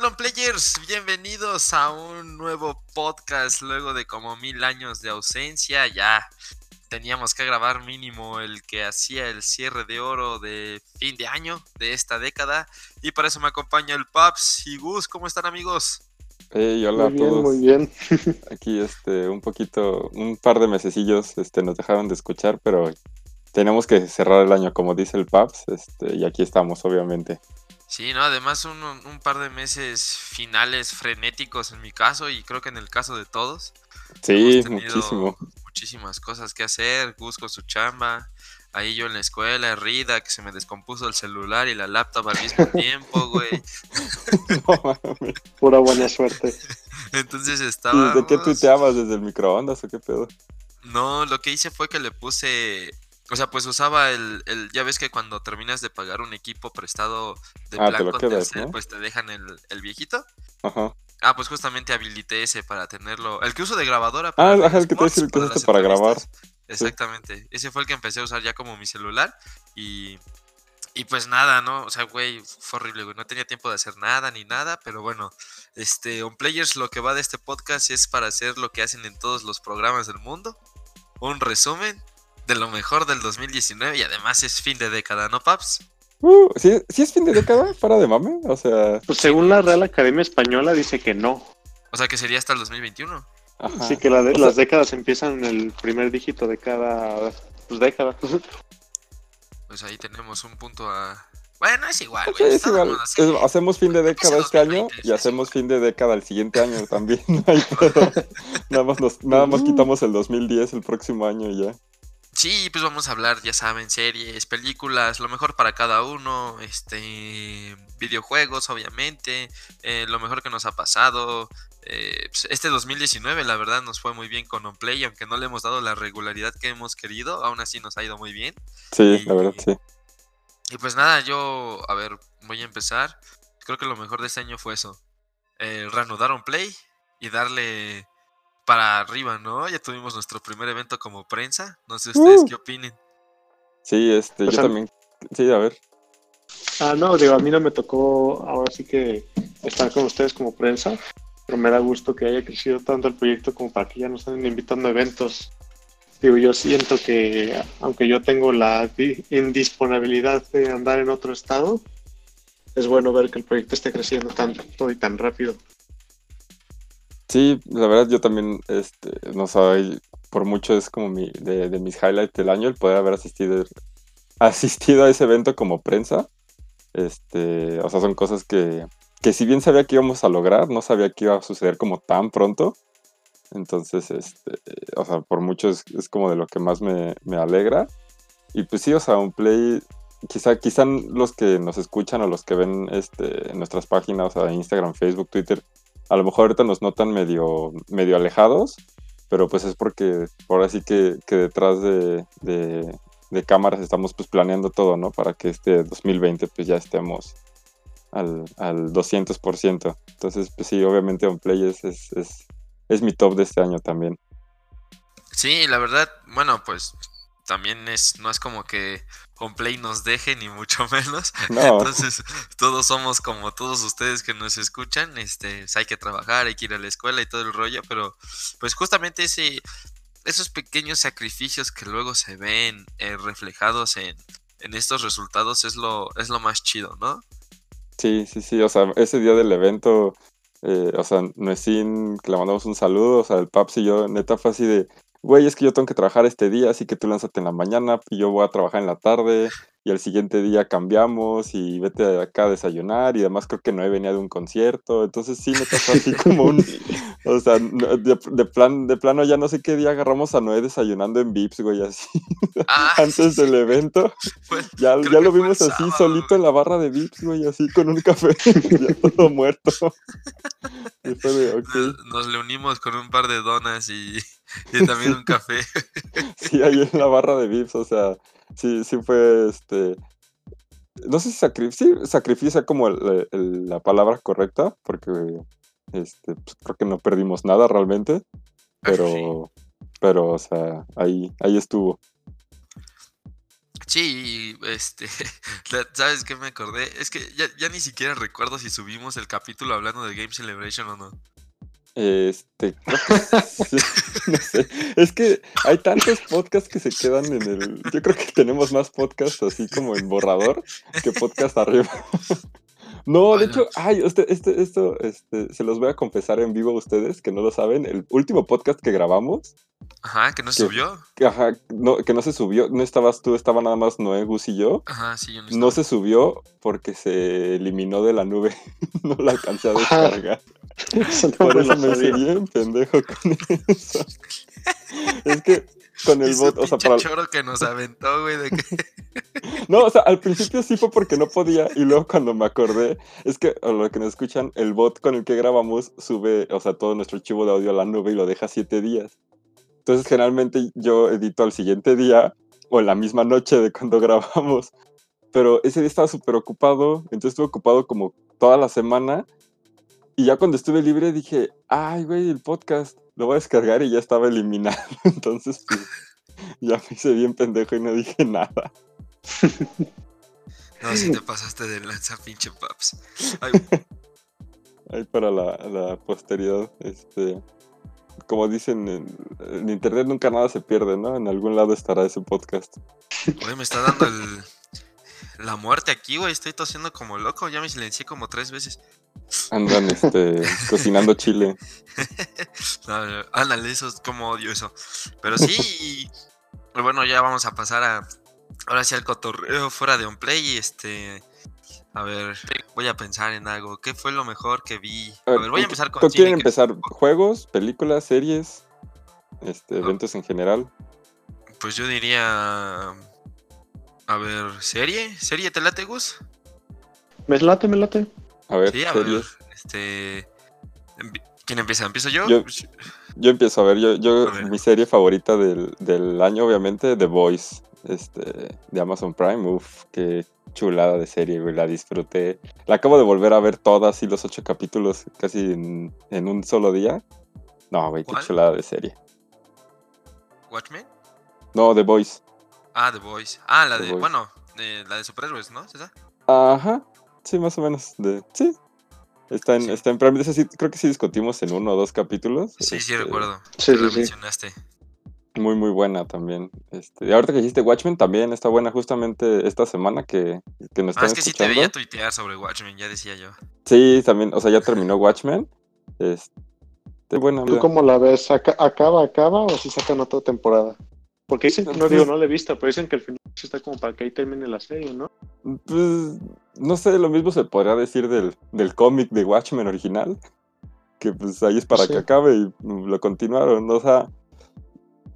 tal, players? Bienvenidos a un nuevo podcast luego de como mil años de ausencia. Ya teníamos que grabar mínimo el que hacía el cierre de oro de fin de año de esta década. Y para eso me acompaña el Paps y Gus. ¿Cómo están, amigos? Hey, hola muy a todos. Bien, muy bien. Aquí, este, un poquito, un par de mesecillos, este, nos dejaron de escuchar, pero tenemos que cerrar el año, como dice el Paps, este, y aquí estamos, obviamente. Sí, no, además un, un, par de meses finales frenéticos en mi caso y creo que en el caso de todos. Sí, muchísimo. Muchísimas cosas que hacer, Gus con su chamba, ahí yo en la escuela, Rida, que se me descompuso el celular y la laptop al mismo tiempo, güey. no. Pura buena suerte. Entonces estaba. ¿De qué tuiteabas? ¿Desde el microondas o qué pedo? No, lo que hice fue que le puse o sea, pues usaba el, el, ya ves que cuando terminas de pagar un equipo prestado de ah, plan con ¿no? pues te dejan el, el, viejito. Ajá. Ah, pues justamente habilité ese para tenerlo. El que uso de grabadora. Ah, ajá, el que te decía el que usaste para grabar. Exactamente. Sí. Ese fue el que empecé a usar ya como mi celular. Y, y pues nada, ¿no? O sea, güey, fue horrible, güey. No tenía tiempo de hacer nada ni nada. Pero bueno, este, On Players, lo que va de este podcast es para hacer lo que hacen en todos los programas del mundo. Un resumen de lo mejor del 2019 y además es fin de década, ¿no, Paps? Uh, ¿sí, ¿sí, es fin de década? ¿Para de mame? O sea... Pues según la Real Academia Española dice que no. O sea que sería hasta el 2021. Ajá. Sí, que la de, o sea, las décadas empiezan en el primer dígito de cada pues, década. Pues ahí tenemos un punto a... Bueno, es igual, sí, güey. es igual. Así. Es, hacemos fin de década este 2020, año y hacemos fin de década el siguiente año también. nada, más nos, nada más quitamos el 2010 el próximo año y ya. Sí, pues vamos a hablar, ya saben, series, películas, lo mejor para cada uno, este, videojuegos, obviamente, eh, lo mejor que nos ha pasado. Eh, pues este 2019, la verdad, nos fue muy bien con OnPlay, aunque no le hemos dado la regularidad que hemos querido, aún así nos ha ido muy bien. Sí, y, la verdad, sí. Y pues nada, yo, a ver, voy a empezar. Creo que lo mejor de este año fue eso, eh, reanudar OnPlay y darle para arriba, ¿no? Ya tuvimos nuestro primer evento como prensa. No sé ustedes uh. qué opinen. Sí, este, pues yo también. Sí, a ver. Ah, no, digo, a mí no me tocó ahora sí que estar con ustedes como prensa, pero me da gusto que haya crecido tanto el proyecto como para que ya nos estén invitando a eventos. Digo, yo siento que aunque yo tengo la indisponibilidad de andar en otro estado, es bueno ver que el proyecto esté creciendo tanto y tan rápido. Sí, la verdad yo también, este, no sé, por mucho es como mi, de, de, mis highlights del año el poder haber asistido, asistido a ese evento como prensa. Este, o sea, son cosas que, que si bien sabía que íbamos a lograr, no sabía que iba a suceder como tan pronto. Entonces, este, o sea, por mucho es, es como de lo que más me, me, alegra. Y pues sí, o sea, un play, quizá, quizá los que nos escuchan o los que ven este, en nuestras páginas, o sea, Instagram, Facebook, Twitter, a lo mejor ahorita nos notan medio, medio alejados, pero pues es porque ahora sí que, que detrás de, de, de, cámaras estamos pues planeando todo, ¿no? Para que este 2020 pues ya estemos al, al 200%. Entonces pues sí, obviamente OnPlay es, es, es, es mi top de este año también. Sí, la verdad, bueno, pues también es, no es como que OnPlay nos deje, ni mucho menos. No. Entonces, todos somos como todos ustedes que nos escuchan. Este, pues hay que trabajar, hay que ir a la escuela y todo el rollo. Pero, pues justamente ese, esos pequeños sacrificios que luego se ven eh, reflejados en, en estos resultados es lo, es lo más chido, ¿no? Sí, sí, sí. O sea, ese día del evento, eh, o sea, Nuecín, que le mandamos un saludo, o sea, el Paps y yo, neta, fue así de güey, es que yo tengo que trabajar este día, así que tú lánzate en la mañana y yo voy a trabajar en la tarde y el siguiente día cambiamos y vete acá a desayunar y además creo que no venía de un concierto, entonces sí me pasó así como un, o sea, de, de, plan, de plano ya no sé qué día agarramos a Noé desayunando en Vips, güey, así, ah, antes sí, del evento, pues, ya, ya lo vimos así sábado, solito güey. en la barra de Vips, güey, así con un café, ya todo muerto. De, okay. nos, nos le unimos con un par de donas y, y también un café. Sí, ahí en la barra de Vips, o sea, sí, sí fue este. No sé si sacri sí, sacrificia como el, el, la palabra correcta, porque este, pues, creo que no perdimos nada realmente, pero, Sí. pero, o sea, ahí, ahí estuvo. Sí, este, ¿sabes qué me acordé? Es que ya, ya ni siquiera recuerdo si subimos el capítulo hablando de Game Celebration o no. Este, no sé. Es que hay tantos podcasts que se quedan en el. Yo creo que tenemos más podcasts así como en borrador que podcast arriba. No, de hecho, ay, este, este, esto, este, se los voy a confesar en vivo a ustedes que no lo saben. El último podcast que grabamos, Ajá, que no se subió. que, ajá, no, que no se subió, no estabas tú, estaba nada más Noé, Gus y yo. Ajá, sí, yo no No se subió porque se eliminó de la nube. No la alcancé a descargar. Por eso me sabía. bien pendejo con eso. Es que con el bot, o sea, para... choro que nos aventó, güey, de que... No, o sea, al principio sí fue porque no podía y luego cuando me acordé, es que a lo que nos escuchan, el bot con el que grabamos sube, o sea, todo nuestro archivo de audio a la nube y lo deja siete días. Entonces, generalmente yo edito al siguiente día o en la misma noche de cuando grabamos. Pero ese día estaba súper ocupado, entonces estuve ocupado como toda la semana. Y ya cuando estuve libre dije, ay, güey, el podcast lo voy a descargar y ya estaba eliminado. Entonces, pues, ya me hice bien pendejo y no dije nada. No, si te pasaste de lanza, pinche paps. Ay, Ahí para la, la posteridad, este, como dicen, en, en internet nunca nada se pierde, ¿no? En algún lado estará ese podcast. güey, me está dando el... La muerte aquí, güey. Estoy tosiendo como loco. Ya me silencié como tres veces. Andan, este, cocinando chile. No, ándale, eso es como odio eso. Pero sí, y bueno, ya vamos a pasar a. Ahora sí al cotorreo fuera de Onplay. Y este. A ver, voy a pensar en algo. ¿Qué fue lo mejor que vi? A ver, voy a empezar con. ¿Con cine, quieren empezar? ¿Juegos, películas, series? Este, Ah. eventos en general. Pues yo diría. A ver, ¿serie? ¿Serie te late, Gus? Me late, me late. A ver, Sí, a ver. Este. ¿Quién empieza? ¿Empiezo yo? Yo- Yo empiezo a ver, yo, yo A ver. mi serie favorita del, del año, obviamente, The Voice, este, de Amazon Prime. Uf, qué chulada de serie, güey, la disfruté. La acabo de volver a ver todas y los ocho capítulos casi en, en un solo día. No, güey, qué ¿Cuál? chulada de serie. ¿Watchmen? No, The Voice. Ah, The Voice. Ah, la The de. Bueno, de- la de superhéroes, ¿no? ¿Es esa? Ajá, sí, más o menos. De, sí. Está en, Sí. está en Prime. Ese sí, creo que sí discutimos en uno o dos capítulos. Sí, sí, Este, recuerdo. Sí, sí, sí. mencionaste. Muy, muy buena también. Este, y ahorita que dijiste Watchmen también está buena justamente esta semana que, que nos Ah, están es que sí te escuchando. veía tuitear sobre Watchmen, ya decía yo. Sí, también, o sea, ya terminó Watchmen. Este, buena. ¿Tú vida. cómo la ves? ¿Aca- ¿Acaba, acaba o si sacan otra temporada? Porque dicen que no Pues- digo, no la he visto, pero dicen que al final está como para que ahí termine la serie, ¿no? Pues, no sé, lo mismo se podría decir del, del cómic de Watchmen original. Que pues ahí es para Sí. que acabe y mm, lo continuaron. O sea,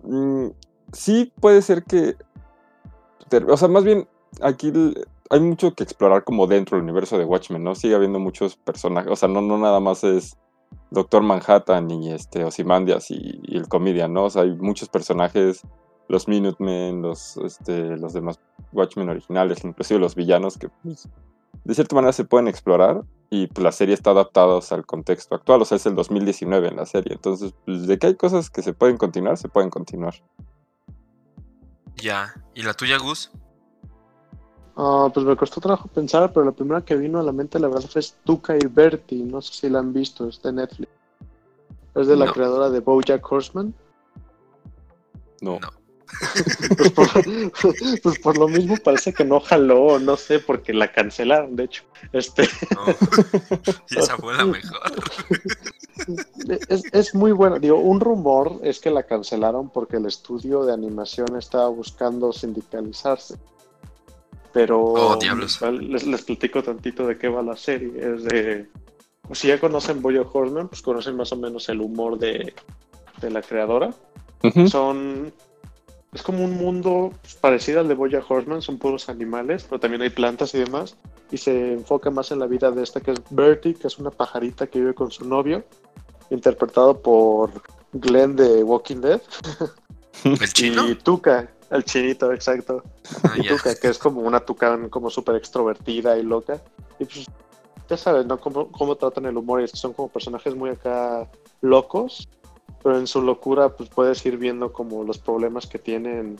mm, sí puede ser que. O sea, más bien, aquí hay mucho que explorar como dentro del universo de Watchmen, ¿no? Sigue habiendo muchos personajes. O sea, no, no nada más es Doctor Manhattan y este Ozymandias y, y el Comedian, ¿no? O sea, hay muchos personajes. Los Minutemen, los, este, los demás Watchmen originales, inclusive los villanos que pues, de cierta manera se pueden explorar y pues, la serie está adaptada o sea, al contexto actual, o sea, es el 2019 en la serie, entonces pues, de que hay cosas que se pueden continuar, se pueden continuar. Ya. ¿Y la tuya, Gus? Ah, pues me costó trabajo pensar, pero la primera que vino a la mente, la verdad, fue Tuca y Bertie. No sé si la han visto, está en Netflix. Es de la creadora de Bojack Horseman. No, No. Pues por, pues por lo mismo parece que no jaló, no sé, porque la cancelaron, de hecho. Este, No. esa fue la mejor. es, es muy buena. Digo, un rumor es que la cancelaron porque el estudio de animación estaba buscando sindicalizarse. Pero Oh, diablos. les, les platico tantito de qué va la serie. Es de. pues, si ya conocen Boyo Horseman, pues conocen más o menos el humor de, de la creadora. Son. Es como un mundo pues, parecido al de Boya Horseman, son puros animales, pero también hay plantas y demás. Y se enfoca más en la vida de esta que es Bertie, que es una pajarita que vive con su novio, interpretado por Glenn de Walking Dead. ¿El chino? Y Tuca, el chinito, exacto. Ah, Y ya. Tuca, que es como una tucán como súper extrovertida y loca. Y pues, ya sabes, ¿no? Cómo, cómo tratan el humor. Y es que son como personajes muy acá locos, pero en su locura, pues puedes ir viendo como los problemas que tienen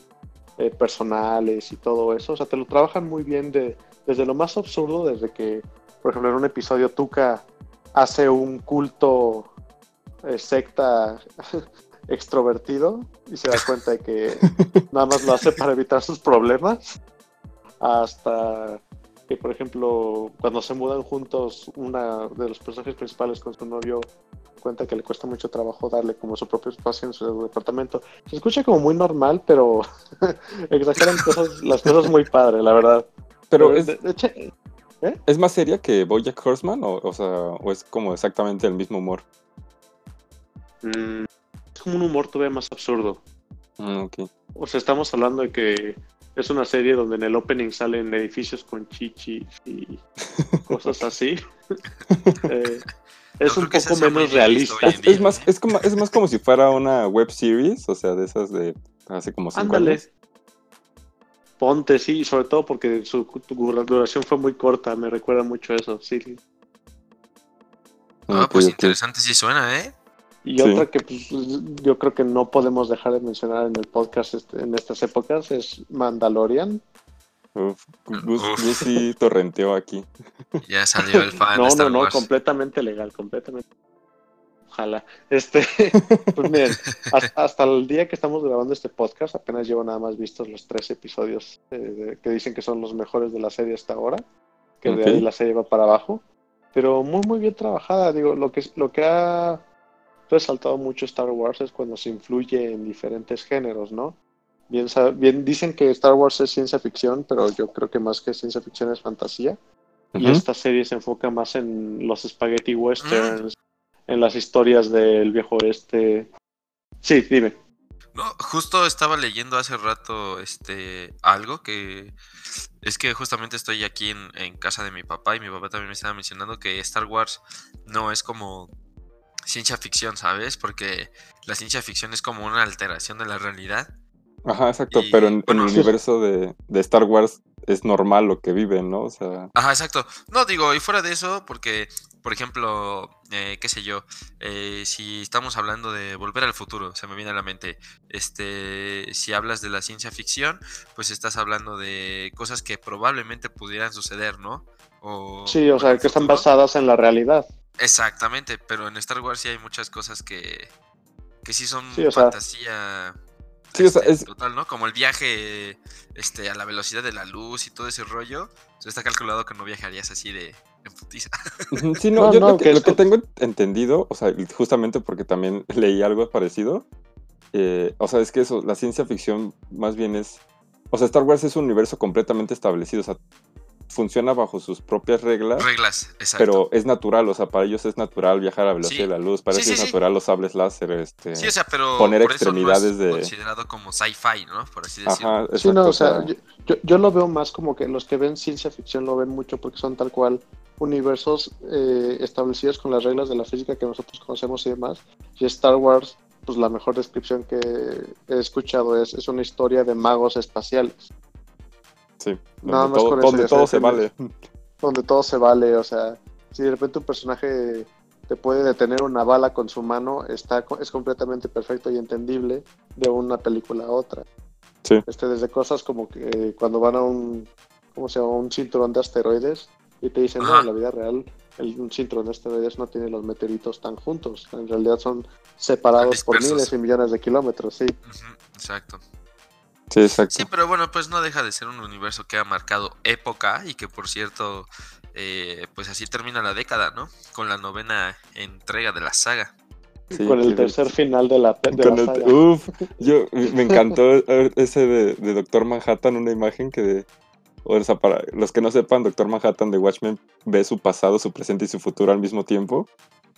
eh, personales y todo eso. O sea, te lo trabajan muy bien de, desde lo más absurdo, desde que, por ejemplo, en un episodio Tuca hace un culto eh, secta extrovertido y se da cuenta de que nada más lo hace para evitar sus problemas, hasta que, por ejemplo, cuando se mudan juntos, una de los personajes principales con su novio cuenta que le cuesta mucho trabajo darle como su propio espacio en su departamento. Se escucha como muy normal, pero exageran cosas, las cosas muy padre, la verdad. Pero, es, ¿eh? ¿es más seria que Bojack Horseman o, o, sea, o es como exactamente el mismo humor? Mm, es como un humor todavía más absurdo. Mm, okay. O sea, estamos hablando de que es una serie donde en el opening salen edificios con chichis y cosas así. eh, es no un poco menos realista. Es, es, más, es, como, es más como si fuera una web series, o sea, de esas de hace como cinco Ándale. años. Ponte, sí, sobre todo porque su duración fue muy corta, me recuerda mucho eso, sí. Ah, pues okay. interesante sí suena, ¿eh? Y sí. otra que pues, yo creo que no podemos dejar de mencionar en el podcast este, en estas épocas es Mandalorian. Uf, Gus, Gus sí torrenteó aquí. Ya salió el fan. no, de Star no, no, Wars. completamente legal, completamente. Ojalá. Este, pues miren, hasta, hasta, el día que estamos grabando este podcast, apenas llevo nada más vistos los tres episodios eh, de, que dicen que son los mejores de la serie hasta ahora, que okay. de ahí la serie va para abajo. Pero muy, muy bien trabajada. Digo, lo que, lo que ha resaltado mucho Star Wars es cuando se influye en diferentes géneros, ¿no? Bien, bien dicen que Star Wars es ciencia ficción, pero yo creo que más que ciencia ficción es fantasía. Uh -huh. Y esta serie se enfoca más en los spaghetti westerns, uh -huh. en las historias del viejo oeste. Sí, dime. No, justo estaba leyendo hace rato este algo que es que justamente estoy aquí en, en casa de mi papá y mi papá también me estaba mencionando que Star Wars no es como ciencia ficción, ¿sabes? Porque la ciencia ficción es como una alteración de la realidad. Ajá, exacto, y, pero en, bueno, en el universo de, de, Star Wars es normal lo que viven, ¿no? O sea... Ajá, exacto. No, digo, y fuera de eso, porque, por ejemplo, eh, qué sé yo, eh, si estamos hablando de volver al futuro, se me viene a la mente, este, si hablas de la ciencia ficción, pues estás hablando de cosas que probablemente pudieran suceder, ¿no? O, sí, o sea, que están basadas en la realidad. Exactamente, pero en Star Wars sí hay muchas cosas que, que sí son sí, fantasía. Sí, o sea, este, es... total, ¿no? Como el viaje este, a la velocidad de la luz y todo ese rollo. Entonces está calculado que no viajarías así de en putiza. Sí, no, no yo no, lo, que, lo que tengo entendido, o sea, justamente porque también leí algo parecido, eh, o sea, es que eso, la ciencia ficción más bien es, o sea, Star Wars es un universo completamente establecido, o sea, funciona bajo sus propias reglas. Reglas, exacto. Pero es natural, o sea, para ellos es natural viajar a la velocidad sí. de la luz, para ellos sí, sí, es natural los sables láser, este, sí, o sea, pero poner por extremidades eso no es de... considerado como sci-fi, ¿no? Por así decirlo. Ajá, exacto, sí, no, o sea, yo, yo, yo, lo veo más como que los que ven ciencia ficción lo ven mucho porque son tal cual universos eh, establecidos con las reglas de la física que nosotros conocemos y demás. Y Star Wars, pues la mejor descripción que he escuchado es, es una historia de magos espaciales. Sí, Nada más todo, con donde eso todo se vale. Donde todo se vale, o sea, si de repente un personaje te puede detener una bala con su mano, está, es completamente perfecto y entendible de una película a otra. Sí. Este, desde cosas como que cuando van a un, ¿cómo se llama? Un cinturón de asteroides y te dicen, no, en la vida real el, un cinturón de asteroides no tiene los meteoritos tan juntos. En realidad son separados por miles y millones de kilómetros, sí. Uh -huh, exacto. Sí, exacto. Sí, pero bueno, pues no deja de ser un universo que ha marcado época y que por cierto, eh, pues así termina la década, ¿no? Con la novena entrega de la saga. Sí, con el tercer final de la, de con la el, saga. Uf, yo me encantó ese de, de, Doctor Manhattan, una imagen que de, o sea, para los que no sepan, Doctor Manhattan de Watchmen ve su pasado, su presente y su futuro al mismo tiempo.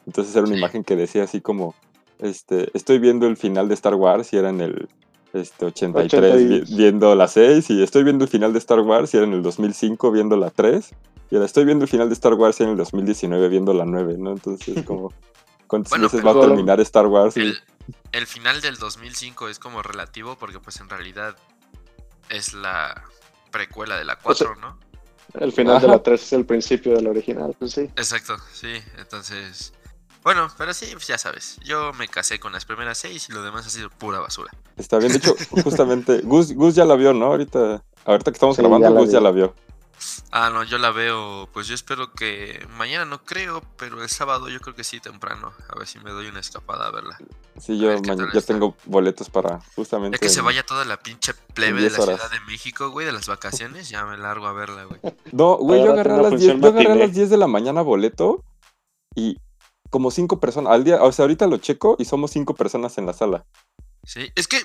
Entonces era una sí. imagen que decía así como, este, estoy viendo el final de Star Wars y era en el este, 83 80 viendo la 6 y estoy viendo el final de Star Wars y era en el 2005 viendo la 3 y ahora estoy viendo el final de Star Wars y en el 2019 viendo la 9, ¿no? Entonces como cuántas bueno, veces va a terminar Star Wars el, el, final del 2005 es como relativo porque pues en realidad es la precuela de la 4, o sea, ¿no? El final Ajá. de la 3 es el principio del original, pues sí. Exacto, sí, entonces Bueno, pero sí, pues ya sabes. Yo me casé con las primeras seis y lo demás ha sido pura basura. Está bien, de hecho, justamente, Gus, Gus ya la vio, ¿no? Ahorita, ahorita que estamos Sí, grabando, ya Gus ya la vio. Ah, no, yo la veo. Pues yo espero que. Mañana no creo, pero el sábado yo creo que sí, temprano. A ver si me doy una escapada a verla. Sí, A yo mañana- ya tengo boletos para justamente. Ya que se vaya toda la pinche plebe de 10 la horas. Ciudad de México, güey, de las vacaciones, ya me largo a verla, güey. No, güey, yo agarré, a las 10, función yo agarré a las 10 de la mañana boleto y como cinco personas al día, o sea, ahorita lo checo y somos cinco personas en la sala. Sí, es que,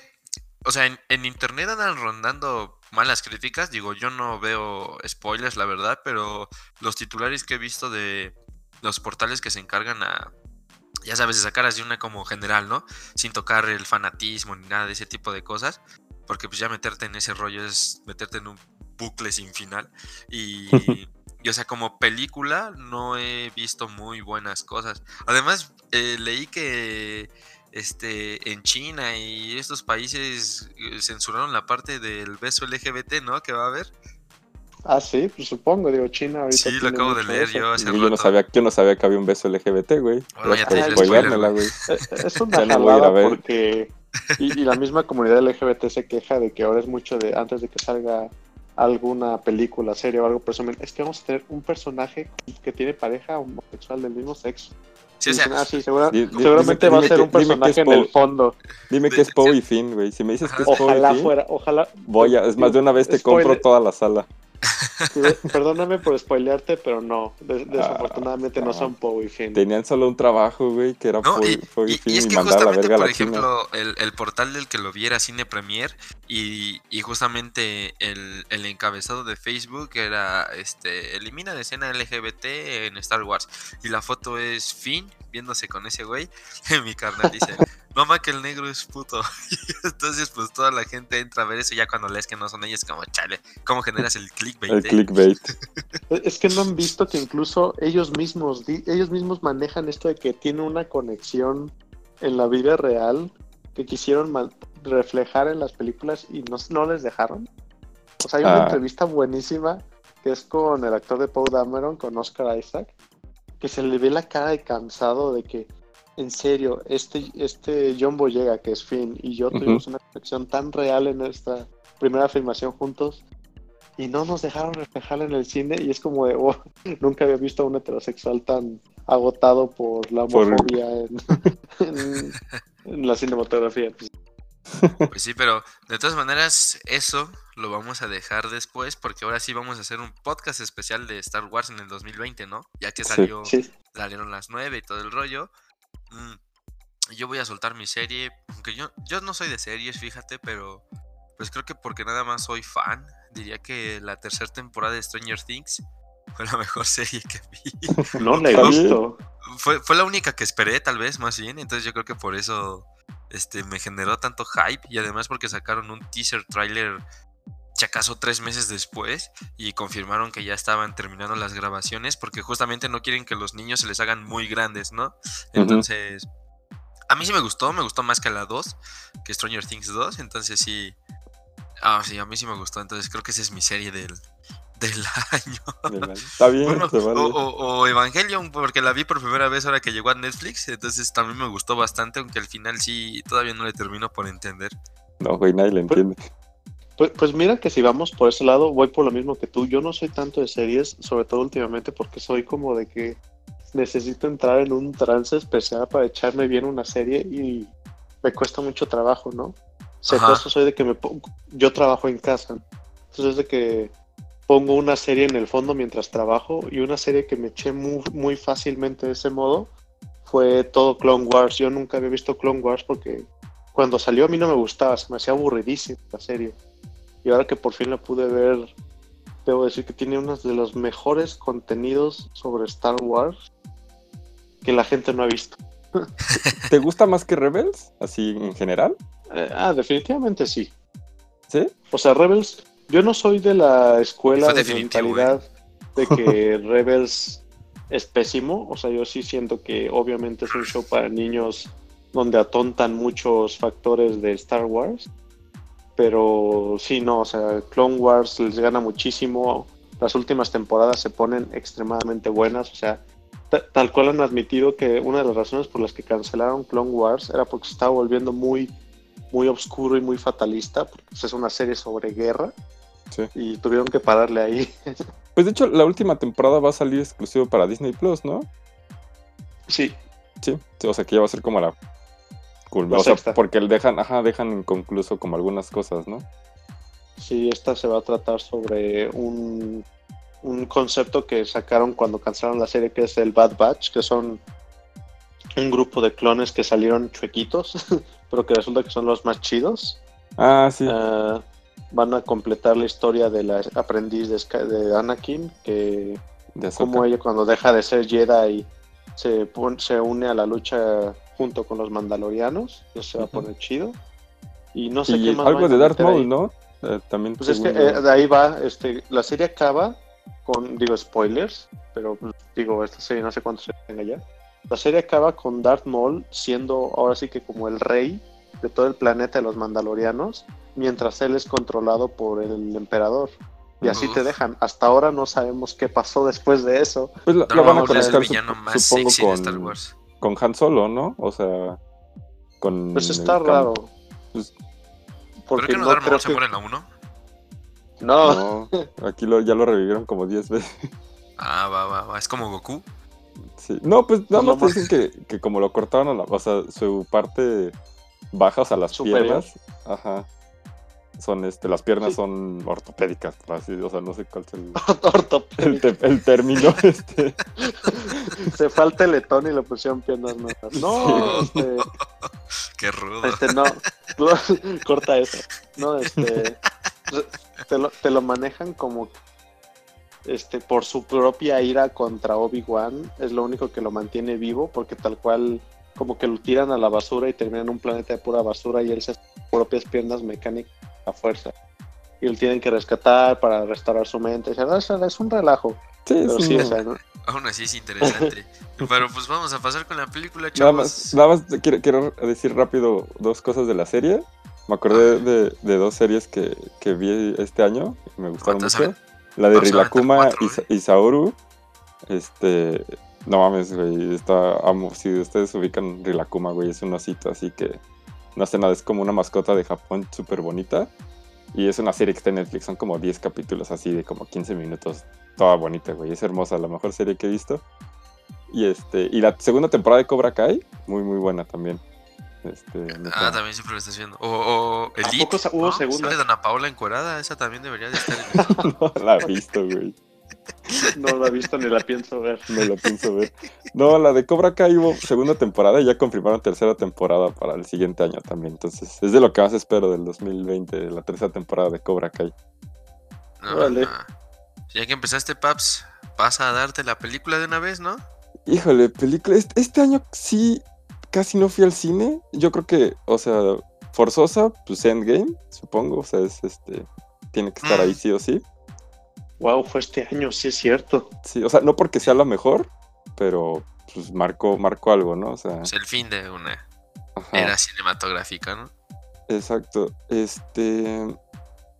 o sea, en, en internet andan rondando malas críticas. Digo, yo no veo spoilers, la verdad, pero los titulares que he visto de los portales que se encargan a, ya sabes, de sacar así una como general, ¿no? Sin tocar el fanatismo ni nada de ese tipo de cosas. Porque pues ya meterte en ese rollo es meterte en un bucle sin final. Y, y, o sea, como película no he visto muy buenas cosas. Además, eh, leí que este en China y estos países eh, censuraron la parte del beso LGBT, ¿no? Que va a haber. Ah, sí, pues supongo, digo, China ahorita. Sí, lo acabo de leer eso. yo hace Y yo no rato. sabía, yo no sabía que había un beso LGBT, güey. Bueno, ya te spoiler, güey. Eh, Es una Ya no voy a ir a jalada ver. porque. Y, y la misma comunidad LGBT se queja de que ahora es mucho de antes de que salga alguna película, serie o algo, presumen, es que vamos a tener un personaje que tiene pareja homosexual del mismo sexo. Sí, o sea, ah, sí, segura- Di- di- seguramente dime- va a ser que- un personaje en el fondo. Dime que es Poe y Finn, güey. Si me dices que es Poe y Ojalá Finn, fuera, ojalá. voy a, es más de una vez te Spoiler. compro toda la sala. Perdóname por spoilearte, pero no. Des- desafortunadamente no ah. son Poe y Finn. Tenían solo un trabajo, güey, que era No, Poe y, Poe y y- Finn y y, es que mandar a la justamente, verga a por ejemplo, el, el portal del que lo viera Cine Premier y, y justamente el, el encabezado de Facebook era este elimina la escena LGBT en Star Wars y la foto es Finn viéndose con ese güey y mi carnal dice mamá que el negro es puto Y entonces pues toda la gente entra a ver eso ya cuando lees que no son ellos como chale cómo generas el clickbait El eh? clickbait. Es que no han visto que incluso ellos mismos, ellos mismos manejan esto de que tiene una conexión en la vida real que quisieron reflejar en las películas y no, no les dejaron. O sea, hay una Ah. entrevista buenísima que es con el actor de Poe Dameron, con Oscar Isaac, que se le ve la cara de cansado de que, en serio, este, este John Boyega, que es Finn, y yo tuvimos una conexión tan real en nuestra primera filmación juntos y no nos dejaron reflejarla en el cine y es como de, oh, nunca había visto a un heterosexual tan agotado por la Por- homofobia en, en- en la cinematografía. Pues, Pues sí, pero de todas maneras, eso lo vamos a dejar después, porque ahora sí vamos a hacer un podcast especial de Star Wars en el 2020, ¿no? Ya que Sí. salió, sí, salieron las 9 y todo el rollo. Mm, yo voy a soltar mi serie, aunque yo, yo no soy de series, fíjate, pero pues creo que porque nada más soy fan, diría que la tercera temporada de Stranger Things fue la mejor serie que vi. no la he visto. Fue, fue la única que esperé, tal vez, más bien. Entonces yo creo que por eso este, me generó tanto hype. Y además porque sacaron un teaser trailer, si acaso tres meses después. Y confirmaron que ya estaban terminando las grabaciones. Porque justamente no quieren que los niños se les hagan muy grandes, ¿no? Entonces... A mí sí me gustó, me gustó más que la 2, que Stranger Things 2. Entonces sí... Ah, sí, a mí sí me gustó. Entonces creo que esa es mi serie del, del año. Está bien, Bueno, vale. o, o- o Evangelion, porque la vi por primera vez ahora que llegó a Netflix, entonces también me gustó bastante, aunque al final sí todavía no le termino por entender. No, güey, nadie le entiende. Pues, pues mira que si vamos por ese lado, voy por lo mismo que tú. Yo no soy tanto de series, sobre todo últimamente, porque soy como de que necesito entrar en un trance especial para echarme bien una serie y me cuesta mucho trabajo, ¿no? Ajá. acaso soy de que me pongo, yo trabajo en casa, entonces es de que pongo una serie en el fondo mientras trabajo y una serie que me eché muy, muy fácilmente de ese modo fue todo Clone Wars. Yo nunca había visto Clone Wars porque cuando salió a mí no me gustaba, se me hacía aburridísima la serie. Y ahora que por fin la pude ver, debo decir que tiene uno de los mejores contenidos sobre Star Wars que la gente no ha visto. ¿Te gusta más que Rebels? Así en general. Eh, ah, definitivamente sí. ¿Sí? O sea, Rebels, yo no soy de la escuela de mentalidad de que Rebels es pésimo. O sea, yo sí siento que obviamente es un show para niños donde atontan muchos factores de Star Wars. Pero sí, no, o sea, Clone Wars les gana muchísimo. Las últimas temporadas se ponen extremadamente buenas. O sea, ta- tal cual han admitido que una de las razones por las que cancelaron Clone Wars era porque se estaba volviendo muy, muy oscuro y muy fatalista, porque pues, es una serie sobre guerra Sí. y tuvieron que pararle ahí. Pues de hecho, la última temporada va a salir exclusivo para Disney Plus, ¿no? Sí, sí, o sea que ya va a ser como la cool, o sea, porque dejan, ajá, dejan inconcluso como algunas cosas, ¿no? sí, esta se va a tratar sobre un, un concepto que sacaron cuando cancelaron la serie que es el Bad Batch, que son un grupo de clones que salieron chuequitos, pero que resulta que son los más chidos. Ah, sí. Ah, van a completar la historia de la aprendiz de, Sky- de Anakin, que de como ella cuando deja de ser Jedi se, pon- se une a la lucha junto con los mandalorianos, eso se va a poner chido. Y no sé qué más algo de Darth. Maul, ¿no? Eh, también Pues es que eh, de ahí va, este, la serie acaba con, digo, spoilers, pero digo, esta serie no sé cuántos se tenga ya. La serie acaba con Darth Maul siendo ahora sí que como el rey de todo el planeta de los mandalorianos, mientras él es controlado por el emperador. Y así te dejan. Hasta ahora no sabemos qué pasó después de eso. Pues la van a el villano más supongo, sexy de con, Star Wars. Con Han Solo, ¿no? O sea, con... Pues está raro. pues- ¿Por qué no, no Darth creo que- muere en la 1? No, No, aquí lo, ya lo revivieron como 10 veces. Ah, va, va, va. Es como Goku. Sí. No, pues nada Pues más dicen que, que como lo cortaron a la... O sea, su parte baja, o sea, las Superior. piernas. Ajá. Son, este, las piernas Sí. son ortopédicas, por así, o sea, no sé cuál es el, el, ortopédico. te- el término, este. Se fue al teletón y le pusieron piernas nuevas. No, Sí. este, Qué rudo. este, no. Corta eso. No, este. Te lo, te lo manejan como. Este, por su propia ira contra Obi-Wan. Es lo único que lo mantiene vivo. Porque tal cual. Como que lo tiran a la basura y termina en un planeta de pura basura. Y él se hace sus propias piernas mecánicas a fuerza. Y lo tienen que rescatar para restaurar su mente. O sea, es, un relajo. Sí, Pero sí, un- o sea, ¿no? Aún así es interesante. Pero pues vamos a pasar con la película, Nada chavos. más, nada más quiero, quiero decir rápido dos cosas de la serie. Me acordé de, de dos series que, que vi este año y me gustaron ¿Cuántas mucho. La de Rilakuma y, ¿eh? Sa- y Saoru. Este. No mames, güey. Está. Amo. Si ustedes ubican Rilakuma, güey, es un osito, así que. No hace nada, es como una mascota de Japón súper bonita. Y es una serie que está en Netflix, son como 10 capítulos así de como 15 minutos. Toda bonita, güey. Es hermosa, la mejor serie que he visto. Y este. Y la segunda temporada de Cobra Kai, muy muy buena también. Este. Ah, también siempre lo estás viendo. O, o Elite. poco sa- hubo ¿no? segunda? Sale Dana Paula encuerada. Esa también debería de estar en no la he visto, güey. No la he visto ni la pienso ver. No la pienso ver. No, la de Cobra Kai hubo segunda temporada y ya confirmaron tercera temporada para el siguiente año también. Entonces, es de lo que más espero del 2020, la tercera temporada de Cobra Kai. No, no. Ya que empezaste, Paps, pasa a darte la película de una vez, ¿no? Híjole, película. Este, este año sí casi no fui al cine. Yo creo que, o sea, forzosa, pues Endgame, supongo. O sea, es este. Tiene que estar Mm. ahí sí o sí. Wow, fue este año, sí es cierto. Sí, o sea, no porque sea la mejor, pero pues marcó, marcó algo, ¿no? O sea, Es el fin de una ajá. era cinematográfica, ¿no? Exacto. Este.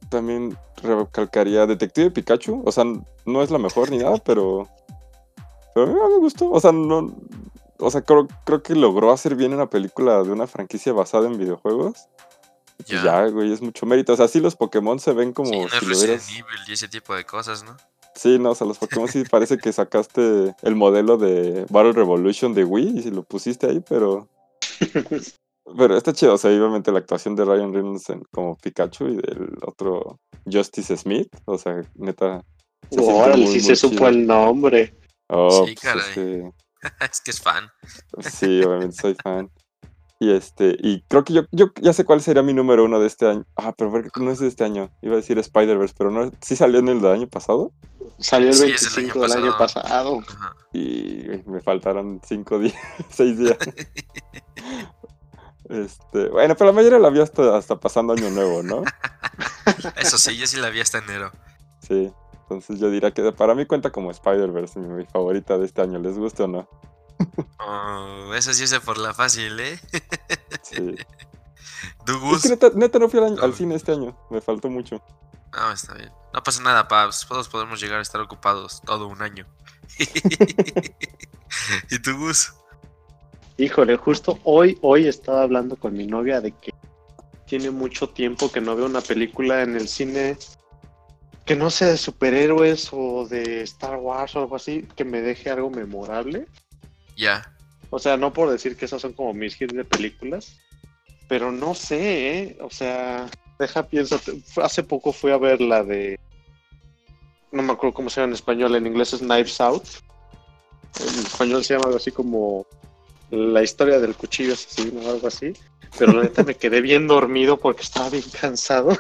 También recalcaría Detective Pikachu. O sea, no es la mejor ni nada, pero. Pero a mí me gustó. O sea, no. O sea, creo, creo que logró hacer bien una película de una franquicia basada en videojuegos. Pues Ya. ya, güey, es mucho mérito. O sea, sí los Pokémon se ven como Sí, no si Evil y ese tipo de cosas, ¿no? Sí, no, o sea, los Pokémon sí parece que sacaste el modelo de Battle Revolution de Wii y si lo pusiste ahí, pero. Pero está chido, o sea, obviamente la actuación de Ryan Reynolds en- como Pikachu y del otro Justice Smith, o sea, neta. se Órale, muy, sí muy se supo el nombre. Oh, Sí, pues, caray. este, es que es fan. sí, obviamente soy fan. Y este, y creo que yo, yo ya sé cuál sería mi número uno de este año. Ah, pero no es de este año. Iba a decir Spider-Verse, pero no, sí salió en el del año pasado. Salió el Sí, es el 25 año del año pasado. Ajá. y me faltaron cinco días, seis días. Este, bueno, pero la mayoría la vi hasta, hasta pasando año nuevo, ¿no? Eso sí, yo sí la vi hasta enero. Sí. Entonces yo diría que para mí cuenta como Spider-Verse, mi, mi favorita de este año. ¿Les gusta o no? Oh, eso sí es por la fácil, ¿eh? Sí. Neta, neta no fui al, año- al cine este año. Me faltó mucho. No, está bien. No pasa nada, Paps. Todos podemos llegar a estar ocupados todo un año. ¿Y tú, Gus? Híjole, justo hoy, hoy estaba hablando con mi novia de que tiene mucho tiempo que no veo una película en el cine que no sea de superhéroes o de Star Wars o algo así, que me deje algo memorable. Ya. O sea, no por decir que esas son como mis hits de películas, pero no sé, ¿eh? O sea, deja pienso. Hace poco fui a ver la de. No me acuerdo cómo se llama en español, en inglés es Knives Out. En español se llama algo así como La historia del cuchillo asesino o algo así. Pero la neta me quedé bien dormido porque estaba bien cansado.